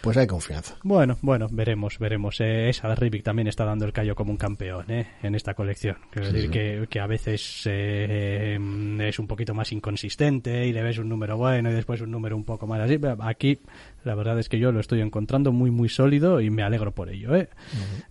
[SPEAKER 2] pues hay confianza.
[SPEAKER 1] Bueno, bueno, veremos, veremos. Eh, esa Rivik también está dando el callo como un campeón eh, en esta colección. Quiero decir Que, que, a veces eh, es un poquito más inconsistente y le ves un número bueno y después un número un poco más así. Aquí la verdad es que yo lo estoy encontrando muy, muy sólido y me alegro por ello. ¿eh?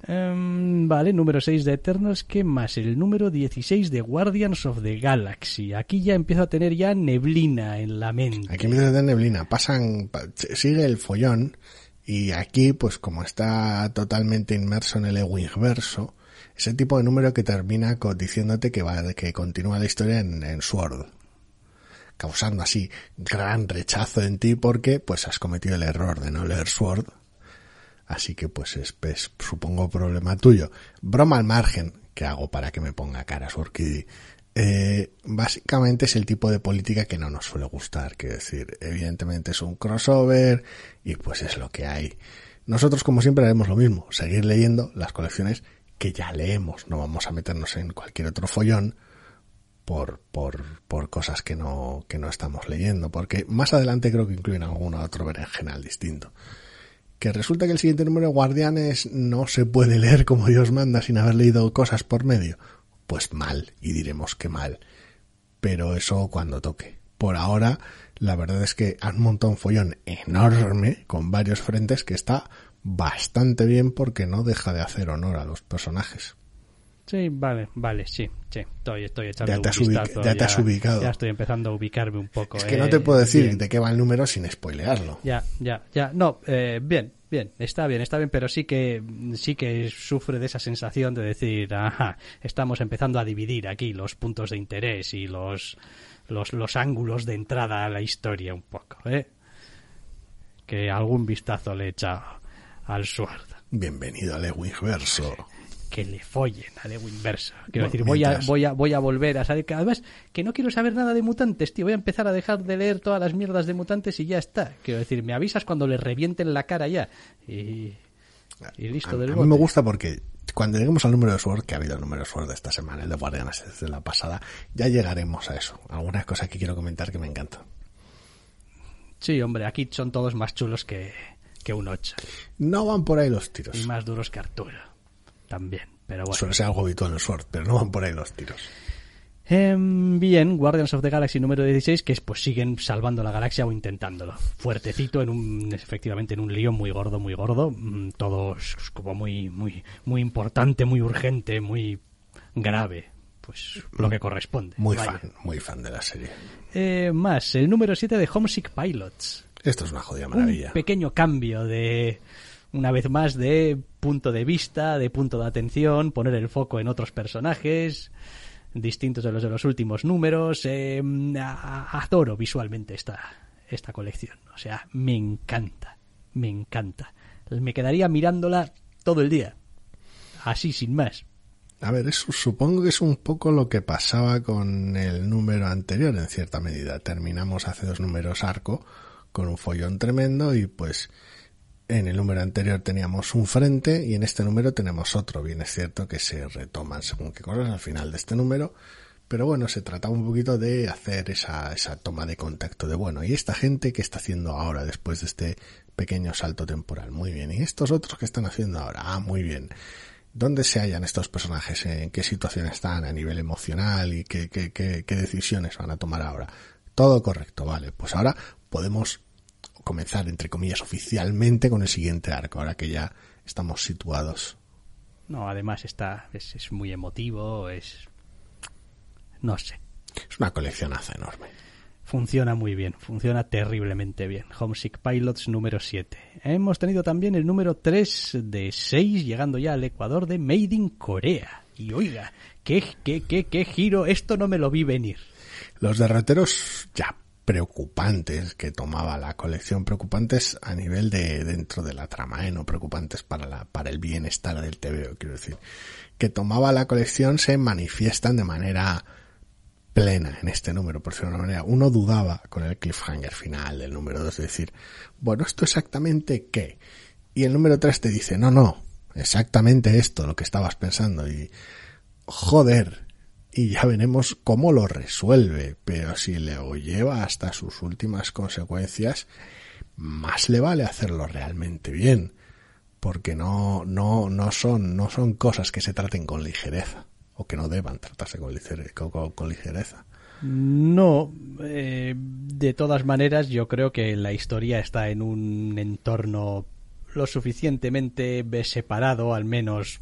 [SPEAKER 1] Em, vale, número 6 de Eternos. ¿Qué más? El número 16 de Guardians of the Galaxy. Aquí ya empiezo a tener ya neblina en la mente.
[SPEAKER 2] Aquí empieza a tener neblina. Pasan, sigue el follón y aquí, pues como está totalmente inmerso en el Ewing verso, ese tipo de número que termina diciéndote que va, que continúa la historia en, en Sword. Causando así gran rechazo en ti porque pues has cometido el error de no leer Sword. Así que pues es, supongo problema tuyo. Broma al margen, que hago para que me ponga cara Sword eh, básicamente es el tipo de política que no nos suele gustar, que decir, evidentemente es un crossover y pues es lo que hay. Nosotros como siempre haremos lo mismo, seguir leyendo las colecciones que ya leemos, no vamos a meternos en cualquier otro follón por, por, por cosas que no, que no estamos leyendo, porque más adelante creo que incluyen algún otro berenjenal distinto. Que resulta que el siguiente número de Guardianes no se puede leer como Dios manda sin haber leído cosas por medio pues mal, y diremos que mal. Pero eso cuando toque. Por ahora, la verdad es que han montado un follón enorme con varios frentes que está bastante bien porque no deja de hacer honor a los personajes.
[SPEAKER 1] Sí, vale, vale, sí, sí, estoy, estoy echando
[SPEAKER 2] ya te
[SPEAKER 1] un
[SPEAKER 2] vistazo, ya, te has ubicado.
[SPEAKER 1] Ya estoy empezando a ubicarme un poco.
[SPEAKER 2] Es que no te eh, puedo decir de qué va el número sin spoilearlo.
[SPEAKER 1] Ya, ya, ya, no, eh, bien, Bien, está bien, está bien, pero sí que sí que sufre de esa sensación de decir, ajá, estamos empezando a dividir aquí los puntos de interés y los los, los ángulos de entrada a la historia un poco, ¿eh? Que algún vistazo le echa al Sword.
[SPEAKER 2] Bienvenido al Ewing Verso
[SPEAKER 1] que le follen a Lewin inverso. Quiero decir, voy a, voy, a, voy a volver a saber que además que no quiero saber nada de mutantes, tío. Voy a empezar a dejar de leer todas las mierdas de mutantes y ya está. Quiero decir, me avisas cuando le revienten la cara ya. Y, listo
[SPEAKER 2] del A mí me gusta porque cuando lleguemos al número de Sword, que ha habido el número de Sword de esta semana, el de Guardianes desde la pasada, ya llegaremos a eso. Algunas cosas que quiero comentar que me encantan.
[SPEAKER 1] Sí, hombre, aquí son todos más chulos que, que un 8.
[SPEAKER 2] No van por ahí los tiros.
[SPEAKER 1] Y más duros que Arturo también. Pero bueno.
[SPEAKER 2] Suele ser algo habitual en el Sword, pero no van por ahí los tiros.
[SPEAKER 1] Em, bien, Guardians of the Galaxy número 16, que pues siguen salvando la galaxia o intentándolo. Fuertecito, en un, efectivamente en un lío muy gordo, muy gordo. mm, Todo es como muy, muy, muy importante, muy urgente, muy grave. Pues lo que corresponde.
[SPEAKER 2] Muy
[SPEAKER 1] Vaya.
[SPEAKER 2] fan, muy fan de la serie.
[SPEAKER 1] Eh, más, el número 7 de Homesick Pilots.
[SPEAKER 2] Esto es una jodida
[SPEAKER 1] Un
[SPEAKER 2] maravilla.
[SPEAKER 1] pequeño cambio de, una vez más, de punto de vista, de punto de atención, poner el foco en otros personajes distintos de los de los últimos números. Eh, visualmente esta, esta colección. O sea, me encanta, me encanta. Me quedaría mirándola todo el día. Así, sin más.
[SPEAKER 2] A ver, eso supongo que es un poco lo que pasaba con el número anterior, en cierta medida. Terminamos hace dos números arco con un follón tremendo y pues en el número anterior teníamos un frente y en este número tenemos otro. Bien es cierto que se retoman según qué cosas al final de este número, pero bueno, se trataba un poquito de hacer esa, esa toma de contacto de bueno, ¿y esta gente qué está haciendo ahora después de este pequeño salto temporal? Muy bien. ¿Y estos otros qué están haciendo ahora? Ah, muy bien. ¿Dónde se hallan estos personajes? ¿En qué situación están a nivel emocional? ¿Y qué, qué, qué, qué decisiones van a tomar ahora? Todo correcto, vale. Pues ahora podemos comenzar, entre comillas, oficialmente con el siguiente arco, ahora que ya estamos situados.
[SPEAKER 1] No, además está, es, es muy emotivo, es... No sé.
[SPEAKER 2] Es una coleccionaza enorme.
[SPEAKER 1] Funciona muy bien, funciona terriblemente bien. Homesick Pilots número 7. Hemos tenido también el número 3 de 6, llegando ya al Ecuador de Made in Corea. Y oiga, qué, qué, qué, qué giro, esto no me lo vi venir.
[SPEAKER 2] Los derroteros ya preocupantes que tomaba la colección, preocupantes a nivel de dentro de la trama, ¿eh? no preocupantes para la, para el bienestar del TVO, quiero decir, que tomaba la colección se manifiestan de manera plena en este número, por decirlo de una manera. Uno dudaba con el cliffhanger final del número 2, de decir, bueno, ¿esto exactamente qué? Y el número 3 te dice, no, no, exactamente esto, lo que estabas pensando. Y, joder, y ya veremos cómo lo resuelve, pero si le lleva hasta sus últimas consecuencias, más le vale hacerlo realmente bien, porque no, no, no son, no son cosas que se traten con ligereza, o que no deban tratarse con ligereza.
[SPEAKER 1] No, eh, de todas maneras yo creo que la historia está en un entorno lo suficientemente separado, al menos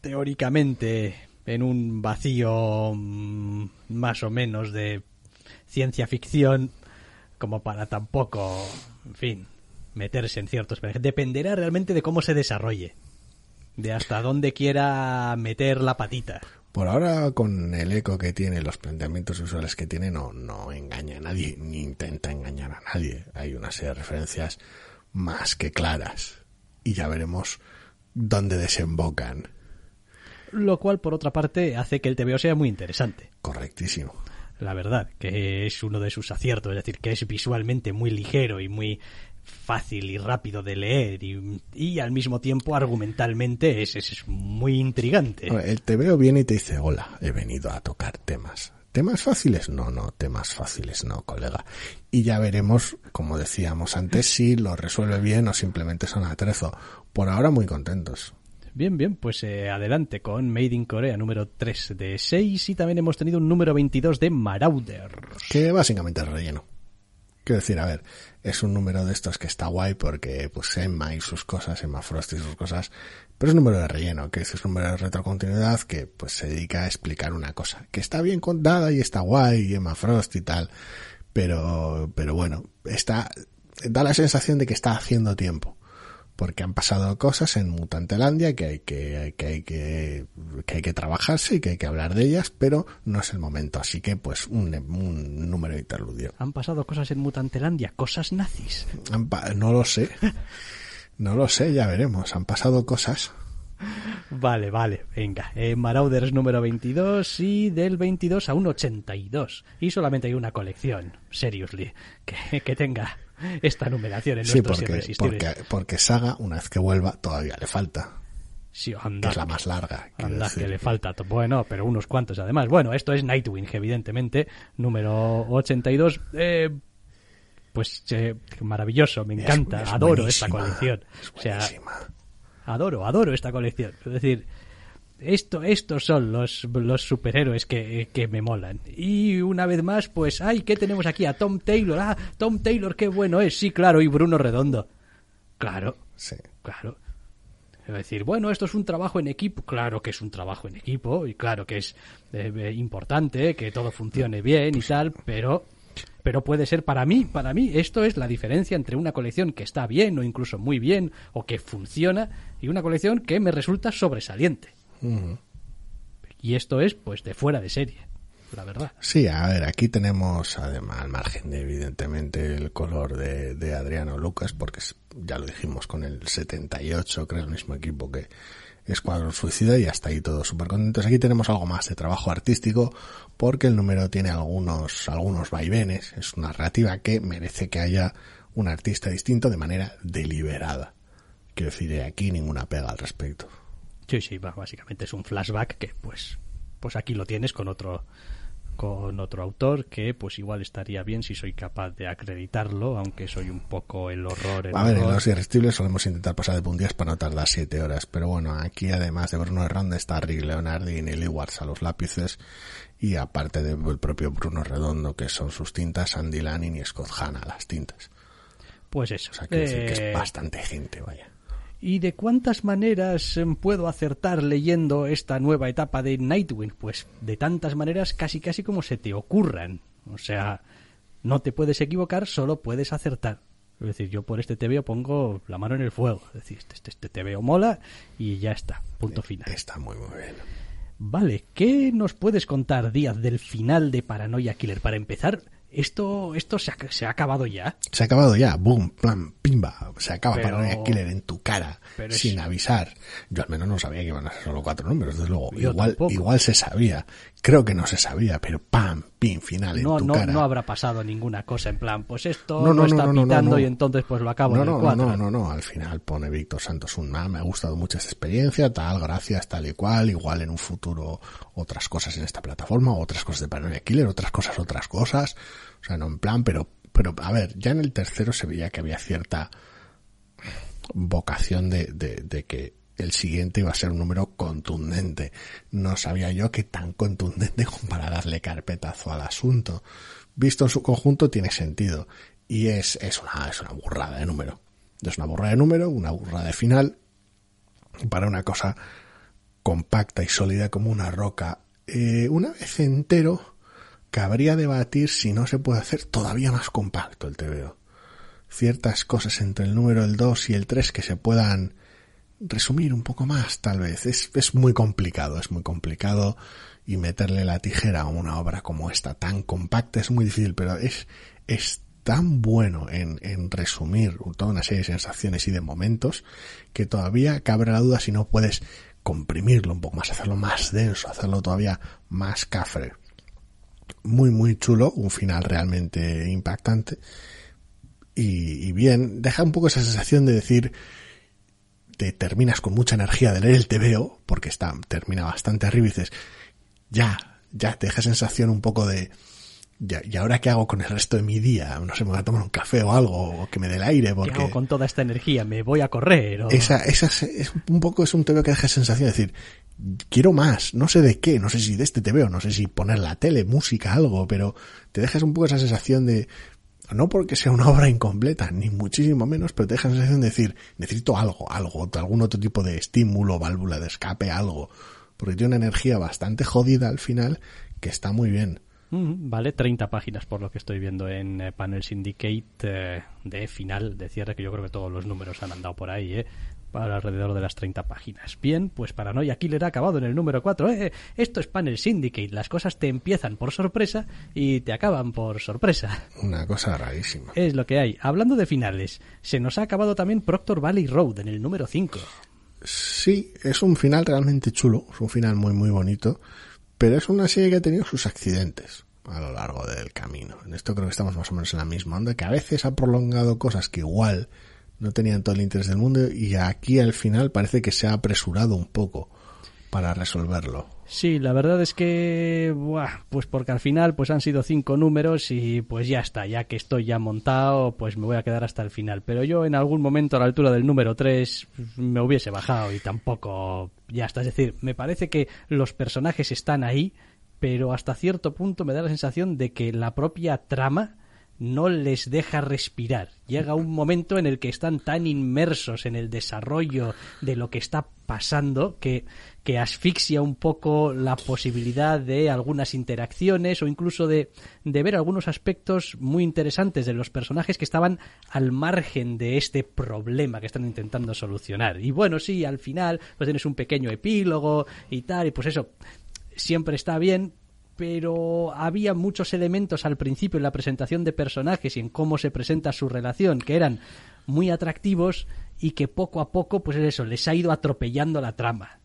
[SPEAKER 1] teóricamente, en un vacío mm, más o menos de ciencia ficción, como para tampoco, en fin, meterse en ciertos... Dependerá realmente de cómo se desarrolle, de hasta dónde quiera meter la patita.
[SPEAKER 2] Por ahora, con el eco que tiene, los planteamientos visuales que tiene, no, no engaña a nadie, ni intenta engañar a nadie. Hay una serie de referencias más que claras. Y ya veremos dónde desembocan.
[SPEAKER 1] Lo cual, por otra parte, hace que el TVO sea muy interesante.
[SPEAKER 2] Correctísimo.
[SPEAKER 1] La verdad, que es uno de sus aciertos, es decir, que es visualmente muy ligero y muy fácil y rápido de leer y, y al mismo tiempo argumentalmente es, es, es muy intrigante.
[SPEAKER 2] El TVO viene y te dice, hola, he venido a tocar temas. ¿Temas fáciles? No, no, temas fáciles no, colega. Y ya veremos, como decíamos antes, si lo resuelve bien o simplemente son atrezo. Por ahora muy contentos.
[SPEAKER 1] Bien, bien, pues eh, adelante con Made in Korea número 3 de 6 y también hemos tenido un número 22 de Marauder.
[SPEAKER 2] que básicamente es relleno. Quiero decir, a ver, es un número de estos que está guay porque, pues, Emma y sus cosas, Emma Frost y sus cosas, pero es un número de relleno, que es un número de retrocontinuidad que, pues, se dedica a explicar una cosa, que está bien contada y está guay, Emma Frost y tal, pero, pero bueno, está, da la sensación de que está haciendo tiempo. Porque han pasado cosas en Mutantelandia que hay que, que hay que, que hay que trabajarse y que hay que hablar de ellas, pero no es el momento. Así que, pues, un, un número de interludio.
[SPEAKER 1] Han pasado cosas en Mutantelandia, cosas nazis.
[SPEAKER 2] No lo sé. No lo sé, ya veremos. Han pasado cosas.
[SPEAKER 1] Vale, vale, venga. Eh, Marauders número 22 y del 22 a un 82. Y solamente hay una colección, seriously, que, que tenga esta numeración en
[SPEAKER 2] Sí,
[SPEAKER 1] nuestros
[SPEAKER 2] porque,
[SPEAKER 1] irresistibles.
[SPEAKER 2] porque, porque Saga, una vez que vuelva, todavía le falta.
[SPEAKER 1] Sí,
[SPEAKER 2] Que
[SPEAKER 1] anda,
[SPEAKER 2] es la más larga.
[SPEAKER 1] anda,
[SPEAKER 2] decir.
[SPEAKER 1] que le falta. Bueno, pero unos cuantos además. Bueno, esto es Nightwing, evidentemente, número 82. Eh, pues eh, maravilloso, me encanta,
[SPEAKER 2] es
[SPEAKER 1] adoro esta colección.
[SPEAKER 2] es
[SPEAKER 1] O sea,
[SPEAKER 2] buenísima.
[SPEAKER 1] Adoro, adoro esta colección. Es decir, esto, estos son los, los superhéroes que, que, me molan. Y una vez más, pues, ay, ¿qué tenemos aquí? A Tom Taylor. Ah, Tom Taylor, qué bueno es. Sí, claro, y Bruno Redondo. Claro.
[SPEAKER 2] Sí.
[SPEAKER 1] Claro. Es decir, bueno, esto es un trabajo en equipo. Claro que es un trabajo en equipo y claro que es eh, importante que todo funcione bien y tal, pero pero puede ser para mí, para mí esto es la diferencia entre una colección que está bien o incluso muy bien o que funciona y una colección que me resulta sobresaliente. Y esto es pues de fuera de serie, la verdad.
[SPEAKER 2] Sí, a ver, aquí tenemos además al margen de evidentemente el color de, de Adriano Lucas, porque ya lo dijimos con el 78, creo el mismo equipo que Escuadrón Suicida y hasta ahí todos súper contentos. Aquí tenemos algo más de trabajo artístico porque el número tiene algunos, algunos vaivenes. Es una narrativa que merece que haya un artista distinto de manera deliberada. Quiero decir, aquí ninguna pega al respecto.
[SPEAKER 1] Sí, sí, básicamente es un flashback que pues, pues aquí lo tienes con otro, con otro autor que pues igual estaría bien si soy capaz de acreditarlo, aunque soy un poco el horror.
[SPEAKER 2] a ver, en Los Irresistibles solemos intentar pasar de puntillas para no tardar siete horas, pero bueno, aquí además de Bruno Redondo está Rick Leonardi y Nelly Watts a los lápices y aparte del propio Bruno Redondo que son sus tintas, Andy Lanning y Scott Hanna las tintas.
[SPEAKER 1] Pues eso.
[SPEAKER 2] O sea, que, decir que es eh, bastante gente, vaya.
[SPEAKER 1] ¿Y de cuántas maneras em, puedo acertar leyendo esta nueva etapa de Nightwing? Pues de tantas maneras casi casi como se te ocurran. O sea, no te puedes equivocar, solo puedes acertar. Es decir, yo por este TVO pongo la mano en el fuego. Es decir, este, este TVO mola y ya está. Punto final.
[SPEAKER 2] Está muy, muy bien.
[SPEAKER 1] Vale, ¿qué nos puedes contar, Díaz, del final de Paranoia Killer? Para empezar, esto, esto se ha, se ha acabado ya.
[SPEAKER 2] Se ha acabado ya, boom, plan, pimba, se acaba Paranoia Killer en tu cara, sin avisar. Yo al menos no sabía que iban a ser solo cuatro números, desde luego. igual, igual se sabía, creo que no se sabía, pero pam, pim, final en tu
[SPEAKER 1] no,
[SPEAKER 2] cara.
[SPEAKER 1] No habrá pasado ninguna cosa en plan, pues esto no, está pitando y entonces pues lo acabo
[SPEAKER 2] no,
[SPEAKER 1] en
[SPEAKER 2] el
[SPEAKER 1] No,
[SPEAKER 2] no, no, no, al final pone Víctor Santos un me ha gustado mucho esta experiencia, tal, gracias, tal y cual, igual en un futuro otras cosas en esta plataforma, otras cosas de Paranoia Killer, otras cosas, otras cosas. O sea, no en plan, pero, pero a ver, ya en el tercero se veía que había cierta vocación de, de, de que el siguiente iba a ser un número contundente. No sabía yo que tan contundente como para darle carpetazo al asunto. Visto en su conjunto tiene sentido. Y es, es una, es una burrada de número. Es una burrada de número, una burrada de final. Para una cosa compacta y sólida como una roca. Eh, una vez entero, cabría debatir si no se puede hacer todavía más compacto el TVO. Ciertas cosas entre el número el 2 y el 3 que se puedan resumir un poco más, tal vez. Es, es muy complicado, es muy complicado y meterle la tijera a una obra como esta tan compacta es muy difícil, pero es, es tan bueno en, en resumir toda una serie de sensaciones y de momentos que todavía cabe la duda si no puedes comprimirlo un poco más, hacerlo más denso, hacerlo todavía más cafre. Muy, muy chulo, un final realmente impactante. Y, y bien, deja un poco esa sensación de decir, te terminas con mucha energía de leer el TVO, porque está, termina bastante arriba y dices, ya, ya te deja sensación un poco de, ya, ¿y ahora qué hago con el resto de mi día? No sé, me voy a tomar un café o algo, o que me dé el aire, porque... ¿Qué
[SPEAKER 1] hago con toda esta energía? ¿Me voy a correr? O...
[SPEAKER 2] Esa, esa es, un poco, es un TVO que deja sensación de decir, quiero más, no sé de qué, no sé si de este TVO, no sé si poner la tele, música, algo, pero te dejas un poco esa sensación de, no porque sea una obra incompleta, ni muchísimo menos, pero te deja la sensación de decir, necesito algo, algo, algún otro tipo de estímulo, válvula de escape, algo, porque tiene una energía bastante jodida al final que está muy bien.
[SPEAKER 1] Vale, 30 páginas por lo que estoy viendo en eh, Panel Syndicate eh, de final, de cierre, que yo creo que todos los números han andado por ahí, ¿eh? Para alrededor de las 30 páginas. Bien, pues Paranoia Killer ha acabado en el número 4. Eh, esto es Panel Syndicate, las cosas te empiezan por sorpresa y te acaban por sorpresa.
[SPEAKER 2] Una cosa rarísima.
[SPEAKER 1] Es lo que hay. Hablando de finales, se nos ha acabado también Proctor Valley Road en el número 5.
[SPEAKER 2] Sí, es un final realmente chulo, es un final muy muy bonito pero es una serie que ha tenido sus accidentes a lo largo del camino. En esto creo que estamos más o menos en la misma onda, que a veces ha prolongado cosas que igual no tenían todo el interés del mundo y aquí al final parece que se ha apresurado un poco para resolverlo.
[SPEAKER 1] Sí, la verdad es que, buah, pues porque al final pues han sido cinco números y pues ya está, ya que estoy ya montado, pues me voy a quedar hasta el final. Pero yo en algún momento a la altura del número 3 me hubiese bajado y tampoco ya está. Es decir, me parece que los personajes están ahí, pero hasta cierto punto me da la sensación de que la propia trama no les deja respirar. Llega un momento en el que están tan inmersos en el desarrollo de lo que está pasando que, que asfixia un poco la posibilidad de algunas interacciones o incluso de, de ver algunos aspectos muy interesantes de los personajes que estaban al margen de este problema que están intentando solucionar. Y bueno, sí, al final pues tienes un pequeño epílogo y tal, y pues eso siempre está bien, pero había muchos elementos al principio en la presentación de personajes y en cómo se presenta su relación que eran muy atractivos y que poco a poco, pues eso, les ha ido atropellando la trama.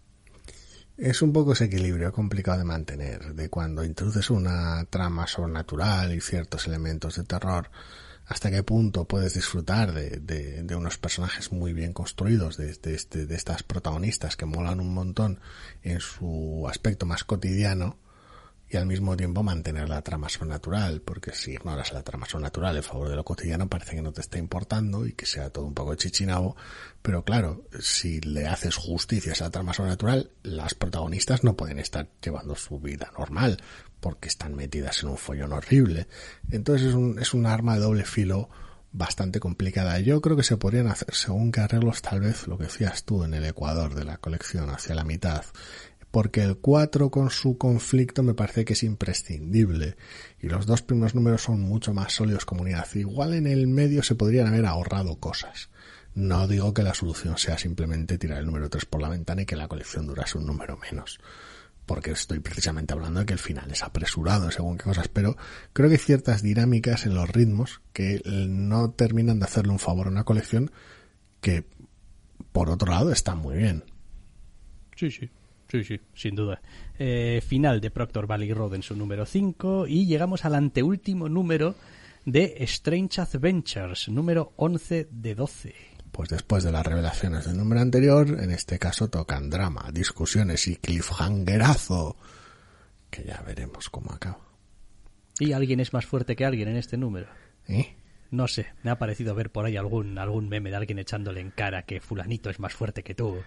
[SPEAKER 2] Es un poco ese equilibrio complicado de mantener, de cuando introduces una trama sobrenatural y ciertos elementos de terror, hasta qué punto puedes disfrutar de, de, unos personajes muy bien construidos, de, de, de estas protagonistas que molan un montón en su aspecto más cotidiano, y al mismo tiempo mantener la trama sobrenatural, porque si ignoras la trama sobrenatural en favor de lo cotidiano parece que no te está importando y que sea todo un poco chichinabo, pero claro, si le haces justicia a esa trama sobrenatural, las protagonistas no pueden estar llevando su vida normal, porque están metidas en un follón horrible. Entonces es un, es un arma de doble filo bastante complicada. Yo creo que se podrían hacer según qué arreglos tal vez lo que decías tú en el Ecuador de la colección hacia la mitad porque el 4 con su conflicto me parece que es imprescindible y los dos primeros números son mucho más sólidos como unidad. Igual en el medio se podrían haber ahorrado cosas. No digo que la solución sea simplemente tirar el número 3 por la ventana y que la colección durase un número menos. Porque estoy precisamente hablando de que el final es apresurado según qué cosas, pero creo que hay ciertas dinámicas en los ritmos que no terminan de hacerle un favor a una colección que, por otro lado, está muy bien.
[SPEAKER 1] Sí, sí. Sí, sí, sin duda. Eh, final de Proctor Valley Road en su número 5 y llegamos al anteúltimo número de Strange Adventures, número 11 de 12.
[SPEAKER 2] Pues después de las revelaciones del número anterior, en este caso tocan drama, discusiones y cliffhangerazo, que ya veremos cómo acaba.
[SPEAKER 1] ¿Y alguien es más fuerte que alguien en este número?
[SPEAKER 2] ¿Eh?
[SPEAKER 1] No sé, me ha parecido ver por ahí algún, algún meme de alguien echándole en cara que fulanito es más fuerte que tú.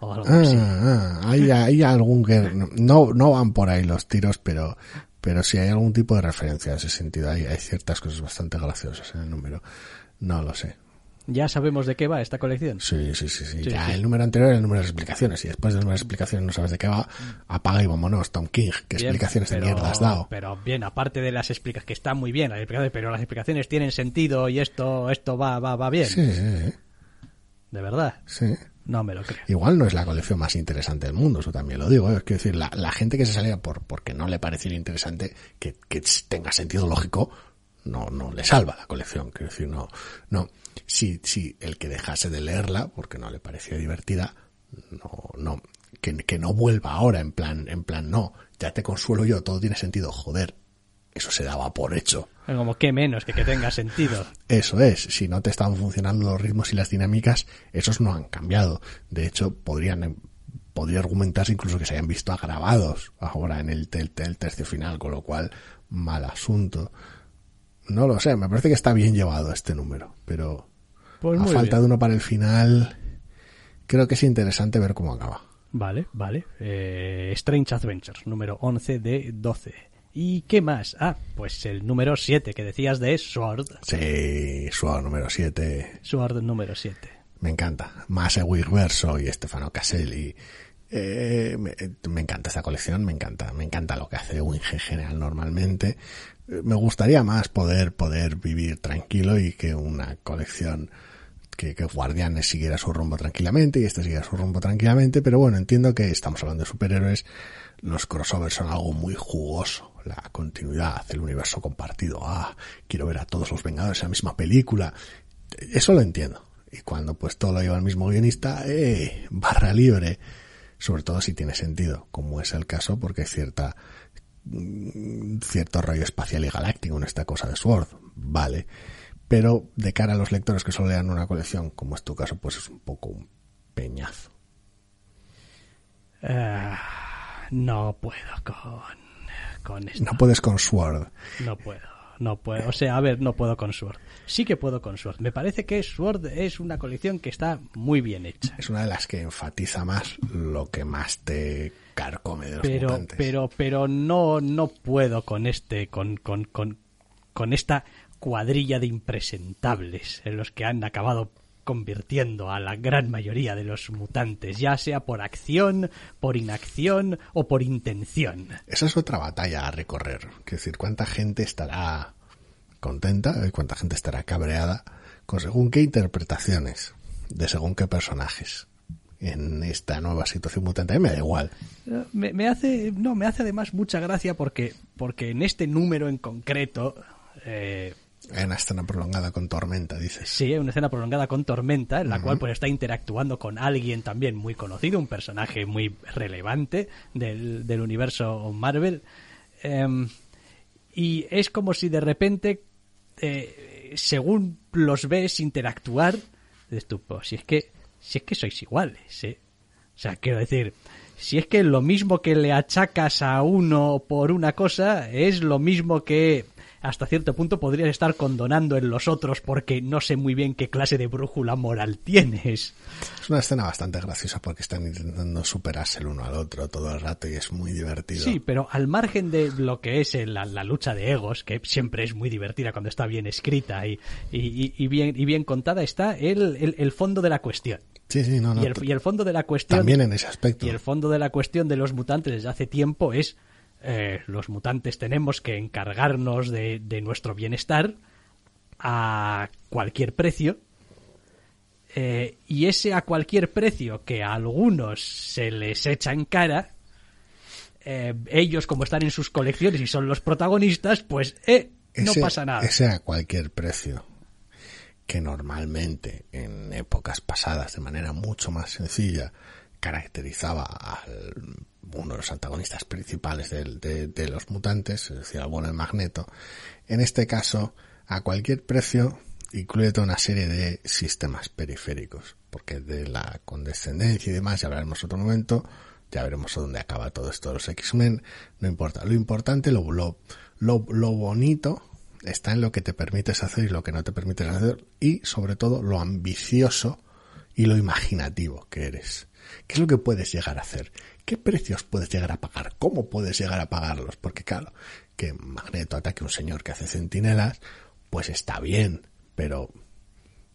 [SPEAKER 1] O, algo así.
[SPEAKER 2] Ah, ah, hay, hay algún que... No, no van por ahí los tiros, pero, pero sí hay algún tipo de referencia en ese sentido. Hay, hay ciertas cosas bastante graciosas en el número. No lo sé.
[SPEAKER 1] ¿Ya sabemos de qué va esta colección?
[SPEAKER 2] Sí, sí, sí. sí. ya el número anterior era el número de explicaciones. Y después del número de explicaciones no sabes de qué va, apaga y vámonos, Tom King. ¿Qué explicaciones de mierda has dado?
[SPEAKER 1] Pero bien, aparte de las explicaciones, que están muy bien las explicaciones, pero las explicaciones tienen sentido y esto, esto va, va, va bien.
[SPEAKER 2] Sí, sí, sí.
[SPEAKER 1] ¿De verdad?
[SPEAKER 2] Sí.
[SPEAKER 1] No me lo creo.
[SPEAKER 2] Igual no es la colección más interesante del mundo, eso también lo digo. ¿eh? Es decir, la, la, gente que se salía por porque no le pareciera interesante que, que tenga sentido lógico, no, no le salva la colección. Quiero decir, no, no si, si el que dejase de leerla porque no le parecía divertida, no, no, que, que no vuelva ahora en plan, en plan, no, ya te consuelo yo, todo tiene sentido, joder. Eso se daba por hecho.
[SPEAKER 1] Como que menos que que tenga sentido.
[SPEAKER 2] Eso es, si no te estaban funcionando los ritmos y las dinámicas, esos no han cambiado. De hecho, podrían podría argumentarse incluso que se hayan visto agravados ahora en el, el, el tercio final, con lo cual, mal asunto. No lo sé, me parece que está bien llevado este número, pero pues a falta de uno para el final, creo que es interesante ver cómo acaba.
[SPEAKER 1] Vale, vale. Eh, Strange Adventures, número 11 de 12. ¿Y qué más? Ah, pues el número 7 que decías de Sword.
[SPEAKER 2] Sí, Sword número 7.
[SPEAKER 1] Sword número 7.
[SPEAKER 2] Me encanta. Más Verso y Stefano Caselli. Eh, me, me, encanta esta colección, me encanta, me encanta lo que hace Wing en general normalmente me gustaría más poder, poder vivir tranquilo y que una colección que, Guardianes siguiera su rumbo tranquilamente y este siguiera su rumbo tranquilamente, pero bueno, entiendo que estamos hablando de superhéroes, los crossovers son algo muy jugoso, la continuidad, el universo compartido, ah, quiero ver a todos los Vengadores en la misma película, eso lo entiendo. Y cuando pues todo lo lleva el mismo guionista, eh, barra libre, sobre todo si tiene sentido, como es el caso porque cierta cierto rollo espacial y galáctico en esta cosa de Sword, vale. Pero de cara a los lectores que solo lean una colección, como es tu caso, pues es un poco un peñazo.
[SPEAKER 1] Uh, no puedo con, con esto.
[SPEAKER 2] No puedes con Sword.
[SPEAKER 1] No puedo, no puedo. O sea, a ver, no puedo con Sword. Sí que puedo con Sword. Me parece que Sword es una colección que está muy bien hecha.
[SPEAKER 2] Es una de las que enfatiza más lo que más te carcome de los
[SPEAKER 1] Pero,
[SPEAKER 2] mutantes.
[SPEAKER 1] pero, pero no, no puedo con este, con, con, con, con esta cuadrilla de impresentables en los que han acabado convirtiendo a la gran mayoría de los mutantes, ya sea por acción, por inacción o por intención.
[SPEAKER 2] Esa es otra batalla a recorrer. Es decir, cuánta gente estará contenta y cuánta gente estará cabreada con según qué interpretaciones de según qué personajes en esta nueva situación mutante. A mí me da igual.
[SPEAKER 1] Me, me hace, no, me hace además mucha gracia porque, porque en este número en concreto, eh,
[SPEAKER 2] Hay una escena prolongada con tormenta, dices.
[SPEAKER 1] Sí, una escena prolongada con Tormenta, en la cual pues está interactuando con alguien también muy conocido, un personaje muy relevante del, del universo Marvel. Em, y es como si de repente, eh, según los ves interactuar, dices tú, pues, si es que, si es que sois iguales, ¿eh? O sea, quiero decir, si es que lo mismo que le achacas a uno por una cosa es lo mismo que hasta cierto punto podrías estar condonando en los otros porque no sé muy bien qué clase de brújula moral tienes.
[SPEAKER 2] Es una escena bastante graciosa porque están intentando superarse el uno al otro todo el rato y es muy divertido.
[SPEAKER 1] Sí, pero al margen de lo que es la, la lucha de egos, que siempre es muy divertida cuando está bien escrita y, y, y bien, y bien contada, está el, el, el fondo de la cuestión.
[SPEAKER 2] Sí, sí, no, no.
[SPEAKER 1] Y el, y el fondo de la cuestión.
[SPEAKER 2] También en ese aspecto.
[SPEAKER 1] Y el fondo de la cuestión de los mutantes desde hace tiempo es eh, los mutantes tenemos que encargarnos de, de, nuestro bienestar a cualquier precio. Eh, y ese a cualquier precio que a algunos se les echa en cara, eh, ellos como están en sus colecciones y son los protagonistas, pues eh, no
[SPEAKER 2] ese,
[SPEAKER 1] pasa nada.
[SPEAKER 2] Ese a cualquier precio que normalmente en épocas pasadas de manera mucho más sencilla caracterizaba a uno de los antagonistas principales de, de, los mutantes, es decir, al bueno el Magneto. En este caso, a cualquier precio, incluye toda una serie de sistemas periféricos, porque de la condescendencia y demás ya hablaremos otro momento, ya veremos a dónde acaba todo esto de los X-Men, no importa. Lo importante, lo, lo, lo, lo bonito está en lo que te permites hacer y lo que no te permites hacer, y sobre todo lo ambicioso y lo imaginativo que eres. ¿Qué es lo que puedes llegar a hacer? ¿Qué precios puedes llegar a pagar? ¿Cómo puedes llegar a pagarlos? Porque claro, que Magneto ataque a un señor que hace centinelas, pues está bien, pero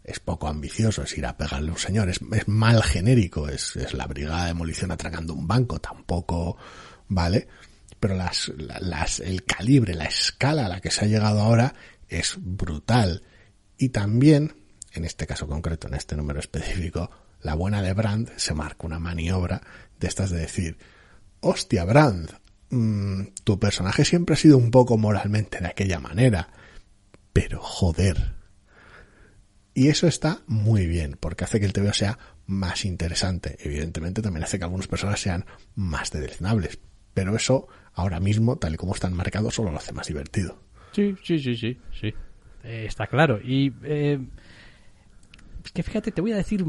[SPEAKER 2] es poco ambicioso, es ir a pegarle a un señor, es, es mal genérico, es, es, la brigada de demolición atracando un banco, tampoco, ¿vale? Pero las, el calibre, la escala a la que se ha llegado ahora es brutal. Y también, en este caso concreto, en este número específico, la buena de Brand se marca una maniobra de estas de decir, hostia, Brand, mmm, tu personaje siempre ha sido un poco moralmente de aquella manera, pero joder. Y eso está muy bien, porque hace que el TVO sea más interesante. Evidentemente también hace que algunos personajes sean más deleznables, pero eso ahora mismo, tal y como están marcados, solo lo hace más divertido.
[SPEAKER 1] Sí, sí, sí, sí, sí. Eh, está claro. Y eh, es que fíjate, te voy a decir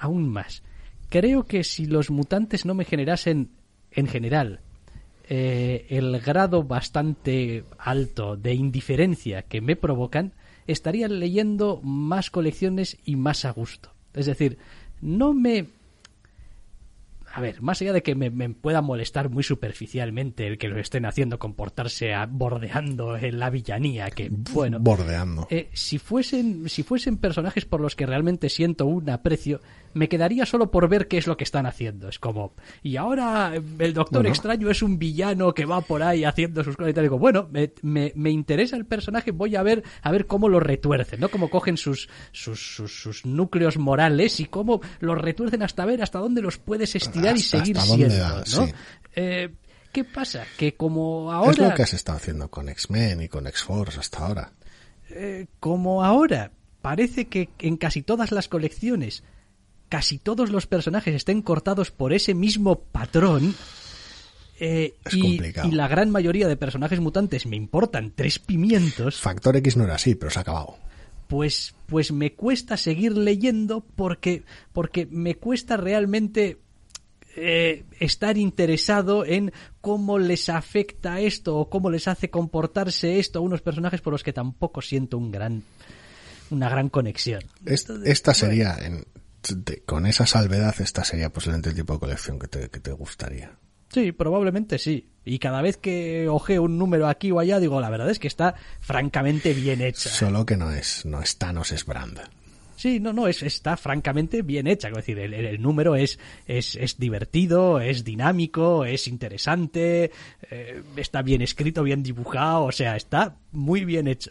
[SPEAKER 1] aún más. Creo que si los mutantes no me generasen, en general, eh, el grado bastante alto de indiferencia que me provocan, estaría leyendo más colecciones y más a gusto. Es decir, no me a ver, más allá de que me, me, pueda molestar muy superficialmente el que lo estén haciendo comportarse a, bordeando en la villanía, que bueno,
[SPEAKER 2] bordeando.
[SPEAKER 1] Eh, si fuesen si fuesen personajes por los que realmente siento un aprecio, me quedaría solo por ver qué es lo que están haciendo. Es como, y ahora el Doctor bueno. Extraño es un villano que va por ahí haciendo sus cosas y tal. Digo, bueno, me, me, me, interesa el personaje, voy a ver a ver cómo lo retuercen, ¿no? Cómo cogen sus, sus, sus, sus núcleos morales y cómo los retuercen hasta ver hasta dónde los puedes estirar y seguir siendo, da, ¿no? Sí. Eh, ¿Qué pasa? Que como ahora...
[SPEAKER 2] Es lo que has estado haciendo con X-Men y con X-Force hasta ahora.
[SPEAKER 1] Eh, como ahora parece que en casi todas las colecciones casi todos los personajes estén cortados por ese mismo patrón eh, y, y, la gran mayoría de personajes mutantes me importan tres pimientos.
[SPEAKER 2] Factor X no era así, pero se ha acabado.
[SPEAKER 1] Pues, pues me cuesta seguir leyendo porque, porque me cuesta realmente eh, estar interesado en cómo les afecta esto o cómo les hace comportarse esto a unos personajes por los que tampoco siento un gran una gran conexión.
[SPEAKER 2] esta sería, en, con esa salvedad, esta sería posiblemente el tipo de colección que te, que te gustaría.
[SPEAKER 1] Sí, probablemente sí. Y cada vez que ojeo un número aquí o allá, digo, la verdad es que está francamente bien hecha.
[SPEAKER 2] Solo que no es, no es Thanos, es Branda.
[SPEAKER 1] Sí, no, no, es, está francamente bien hecha. Es decir, el, número es, es, es, divertido, es dinámico, es interesante, eh, está bien escrito, bien dibujado, o sea, está muy bien hecho.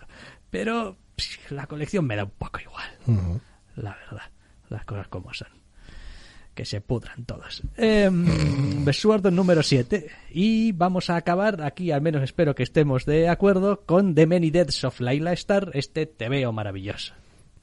[SPEAKER 1] Pero la colección me da un poco igual, la verdad, las cosas como son. Que se pudran todas. Eh, número 7. Y vamos a acabar, aquí al menos espero que estemos de acuerdo, con The Many Deaths of Layla Star, este TVO maravilloso.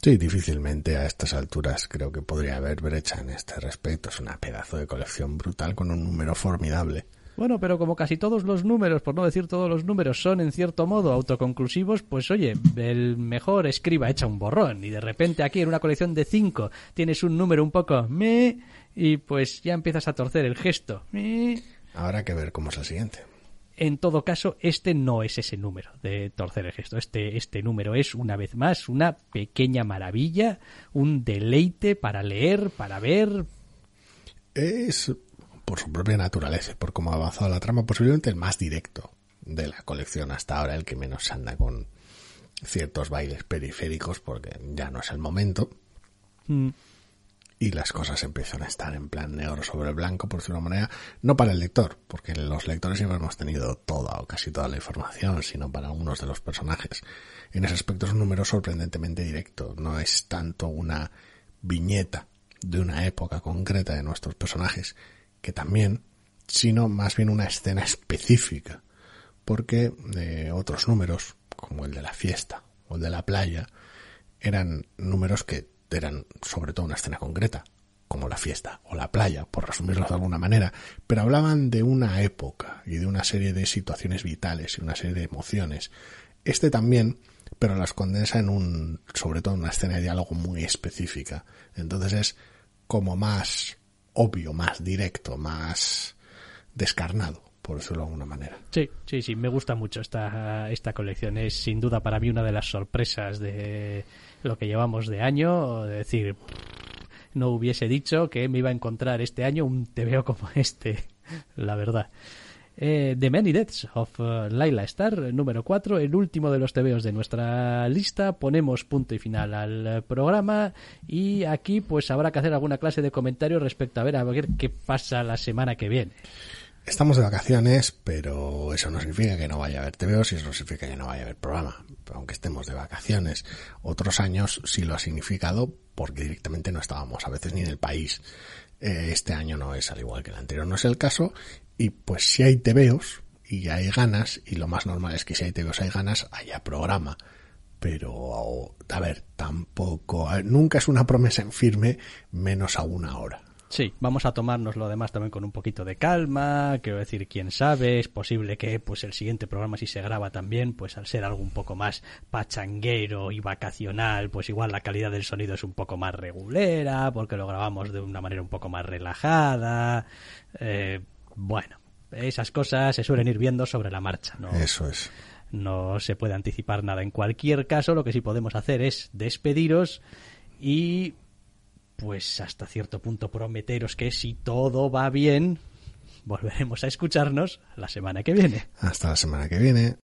[SPEAKER 2] Sí, difícilmente a estas alturas creo que podría haber brecha en este respecto. Es una pedazo de colección brutal con un número formidable.
[SPEAKER 1] Bueno, pero como casi todos los números, por no decir todos los números, son en cierto modo autoconclusivos, pues oye, el mejor escriba echa un borrón y de repente aquí en una colección de cinco tienes un número un poco me y pues ya empiezas a torcer el gesto. Me.
[SPEAKER 2] Habrá que ver cómo es el siguiente.
[SPEAKER 1] En todo caso, este no es ese número de torcer el gesto. Este, este número es, una vez más, una pequeña maravilla, un deleite para leer, para ver.
[SPEAKER 2] Es, por su propia naturaleza, por cómo ha avanzado la trama, posiblemente el más directo de la colección hasta ahora, el que menos anda con ciertos bailes periféricos, porque ya no es el momento. Mm y las cosas empiezan a estar en plan negro sobre blanco, por decirlo de una manera, no para el lector, porque los lectores siempre hemos tenido toda o casi toda la información, sino para algunos de los personajes. En ese aspecto es un número sorprendentemente directo, no es tanto una viñeta de una época concreta de nuestros personajes, que también, sino más bien una escena específica, porque eh, otros números, como el de la fiesta o el de la playa, eran números que eran sobre todo una escena concreta, como la fiesta o la playa, por resumirlo de alguna manera, pero hablaban de una época y de una serie de situaciones vitales y una serie de emociones. Este también, pero las condensa en un, sobre todo en una escena de diálogo muy específica. Entonces es como más obvio, más directo, más descarnado por decirlo de alguna manera.
[SPEAKER 1] Sí, sí, sí, me gusta mucho esta, esta colección. Es sin duda para mí una de las sorpresas de, lo que llevamos de año, de decir, no hubiese dicho que me iba a encontrar este año un TVO como este, la verdad. Eh, The Many Deaths of uh, Laila Star, número 4, el último de los TVOs de nuestra lista. Ponemos punto y final al programa y aquí pues habrá que hacer alguna clase de comentario respecto a ver a ver qué pasa la semana que viene.
[SPEAKER 2] Estamos de vacaciones, pero eso no significa que no vaya a haber TVOs y eso no significa que no vaya a haber programa, aunque estemos de vacaciones. Otros años sí lo ha significado porque directamente no estábamos a veces ni en el país. Eh, este año no es al igual que el anterior, no es el caso. Y pues si hay TVOs y hay ganas, y lo más normal es que si hay TVOs hay ganas, haya programa. Pero, a ver, tampoco, nunca es una promesa en firme, menos a una hora.
[SPEAKER 1] Sí, vamos a tomarnos lo demás también con un poquito de calma, quiero decir, quién sabe, es posible que pues el siguiente programa si se graba también, pues al ser algo un poco más pachanguero y vacacional, pues igual la calidad del sonido es un poco más regulera, porque lo grabamos de una manera un poco más relajada, eh, bueno, esas cosas se suelen ir viendo sobre la marcha, ¿no?
[SPEAKER 2] Eso es.
[SPEAKER 1] No se puede anticipar nada. En cualquier caso, lo que sí podemos hacer es despediros y pues hasta cierto punto prometeros que si todo va bien, volveremos a escucharnos la semana que viene.
[SPEAKER 2] Hasta la semana que viene.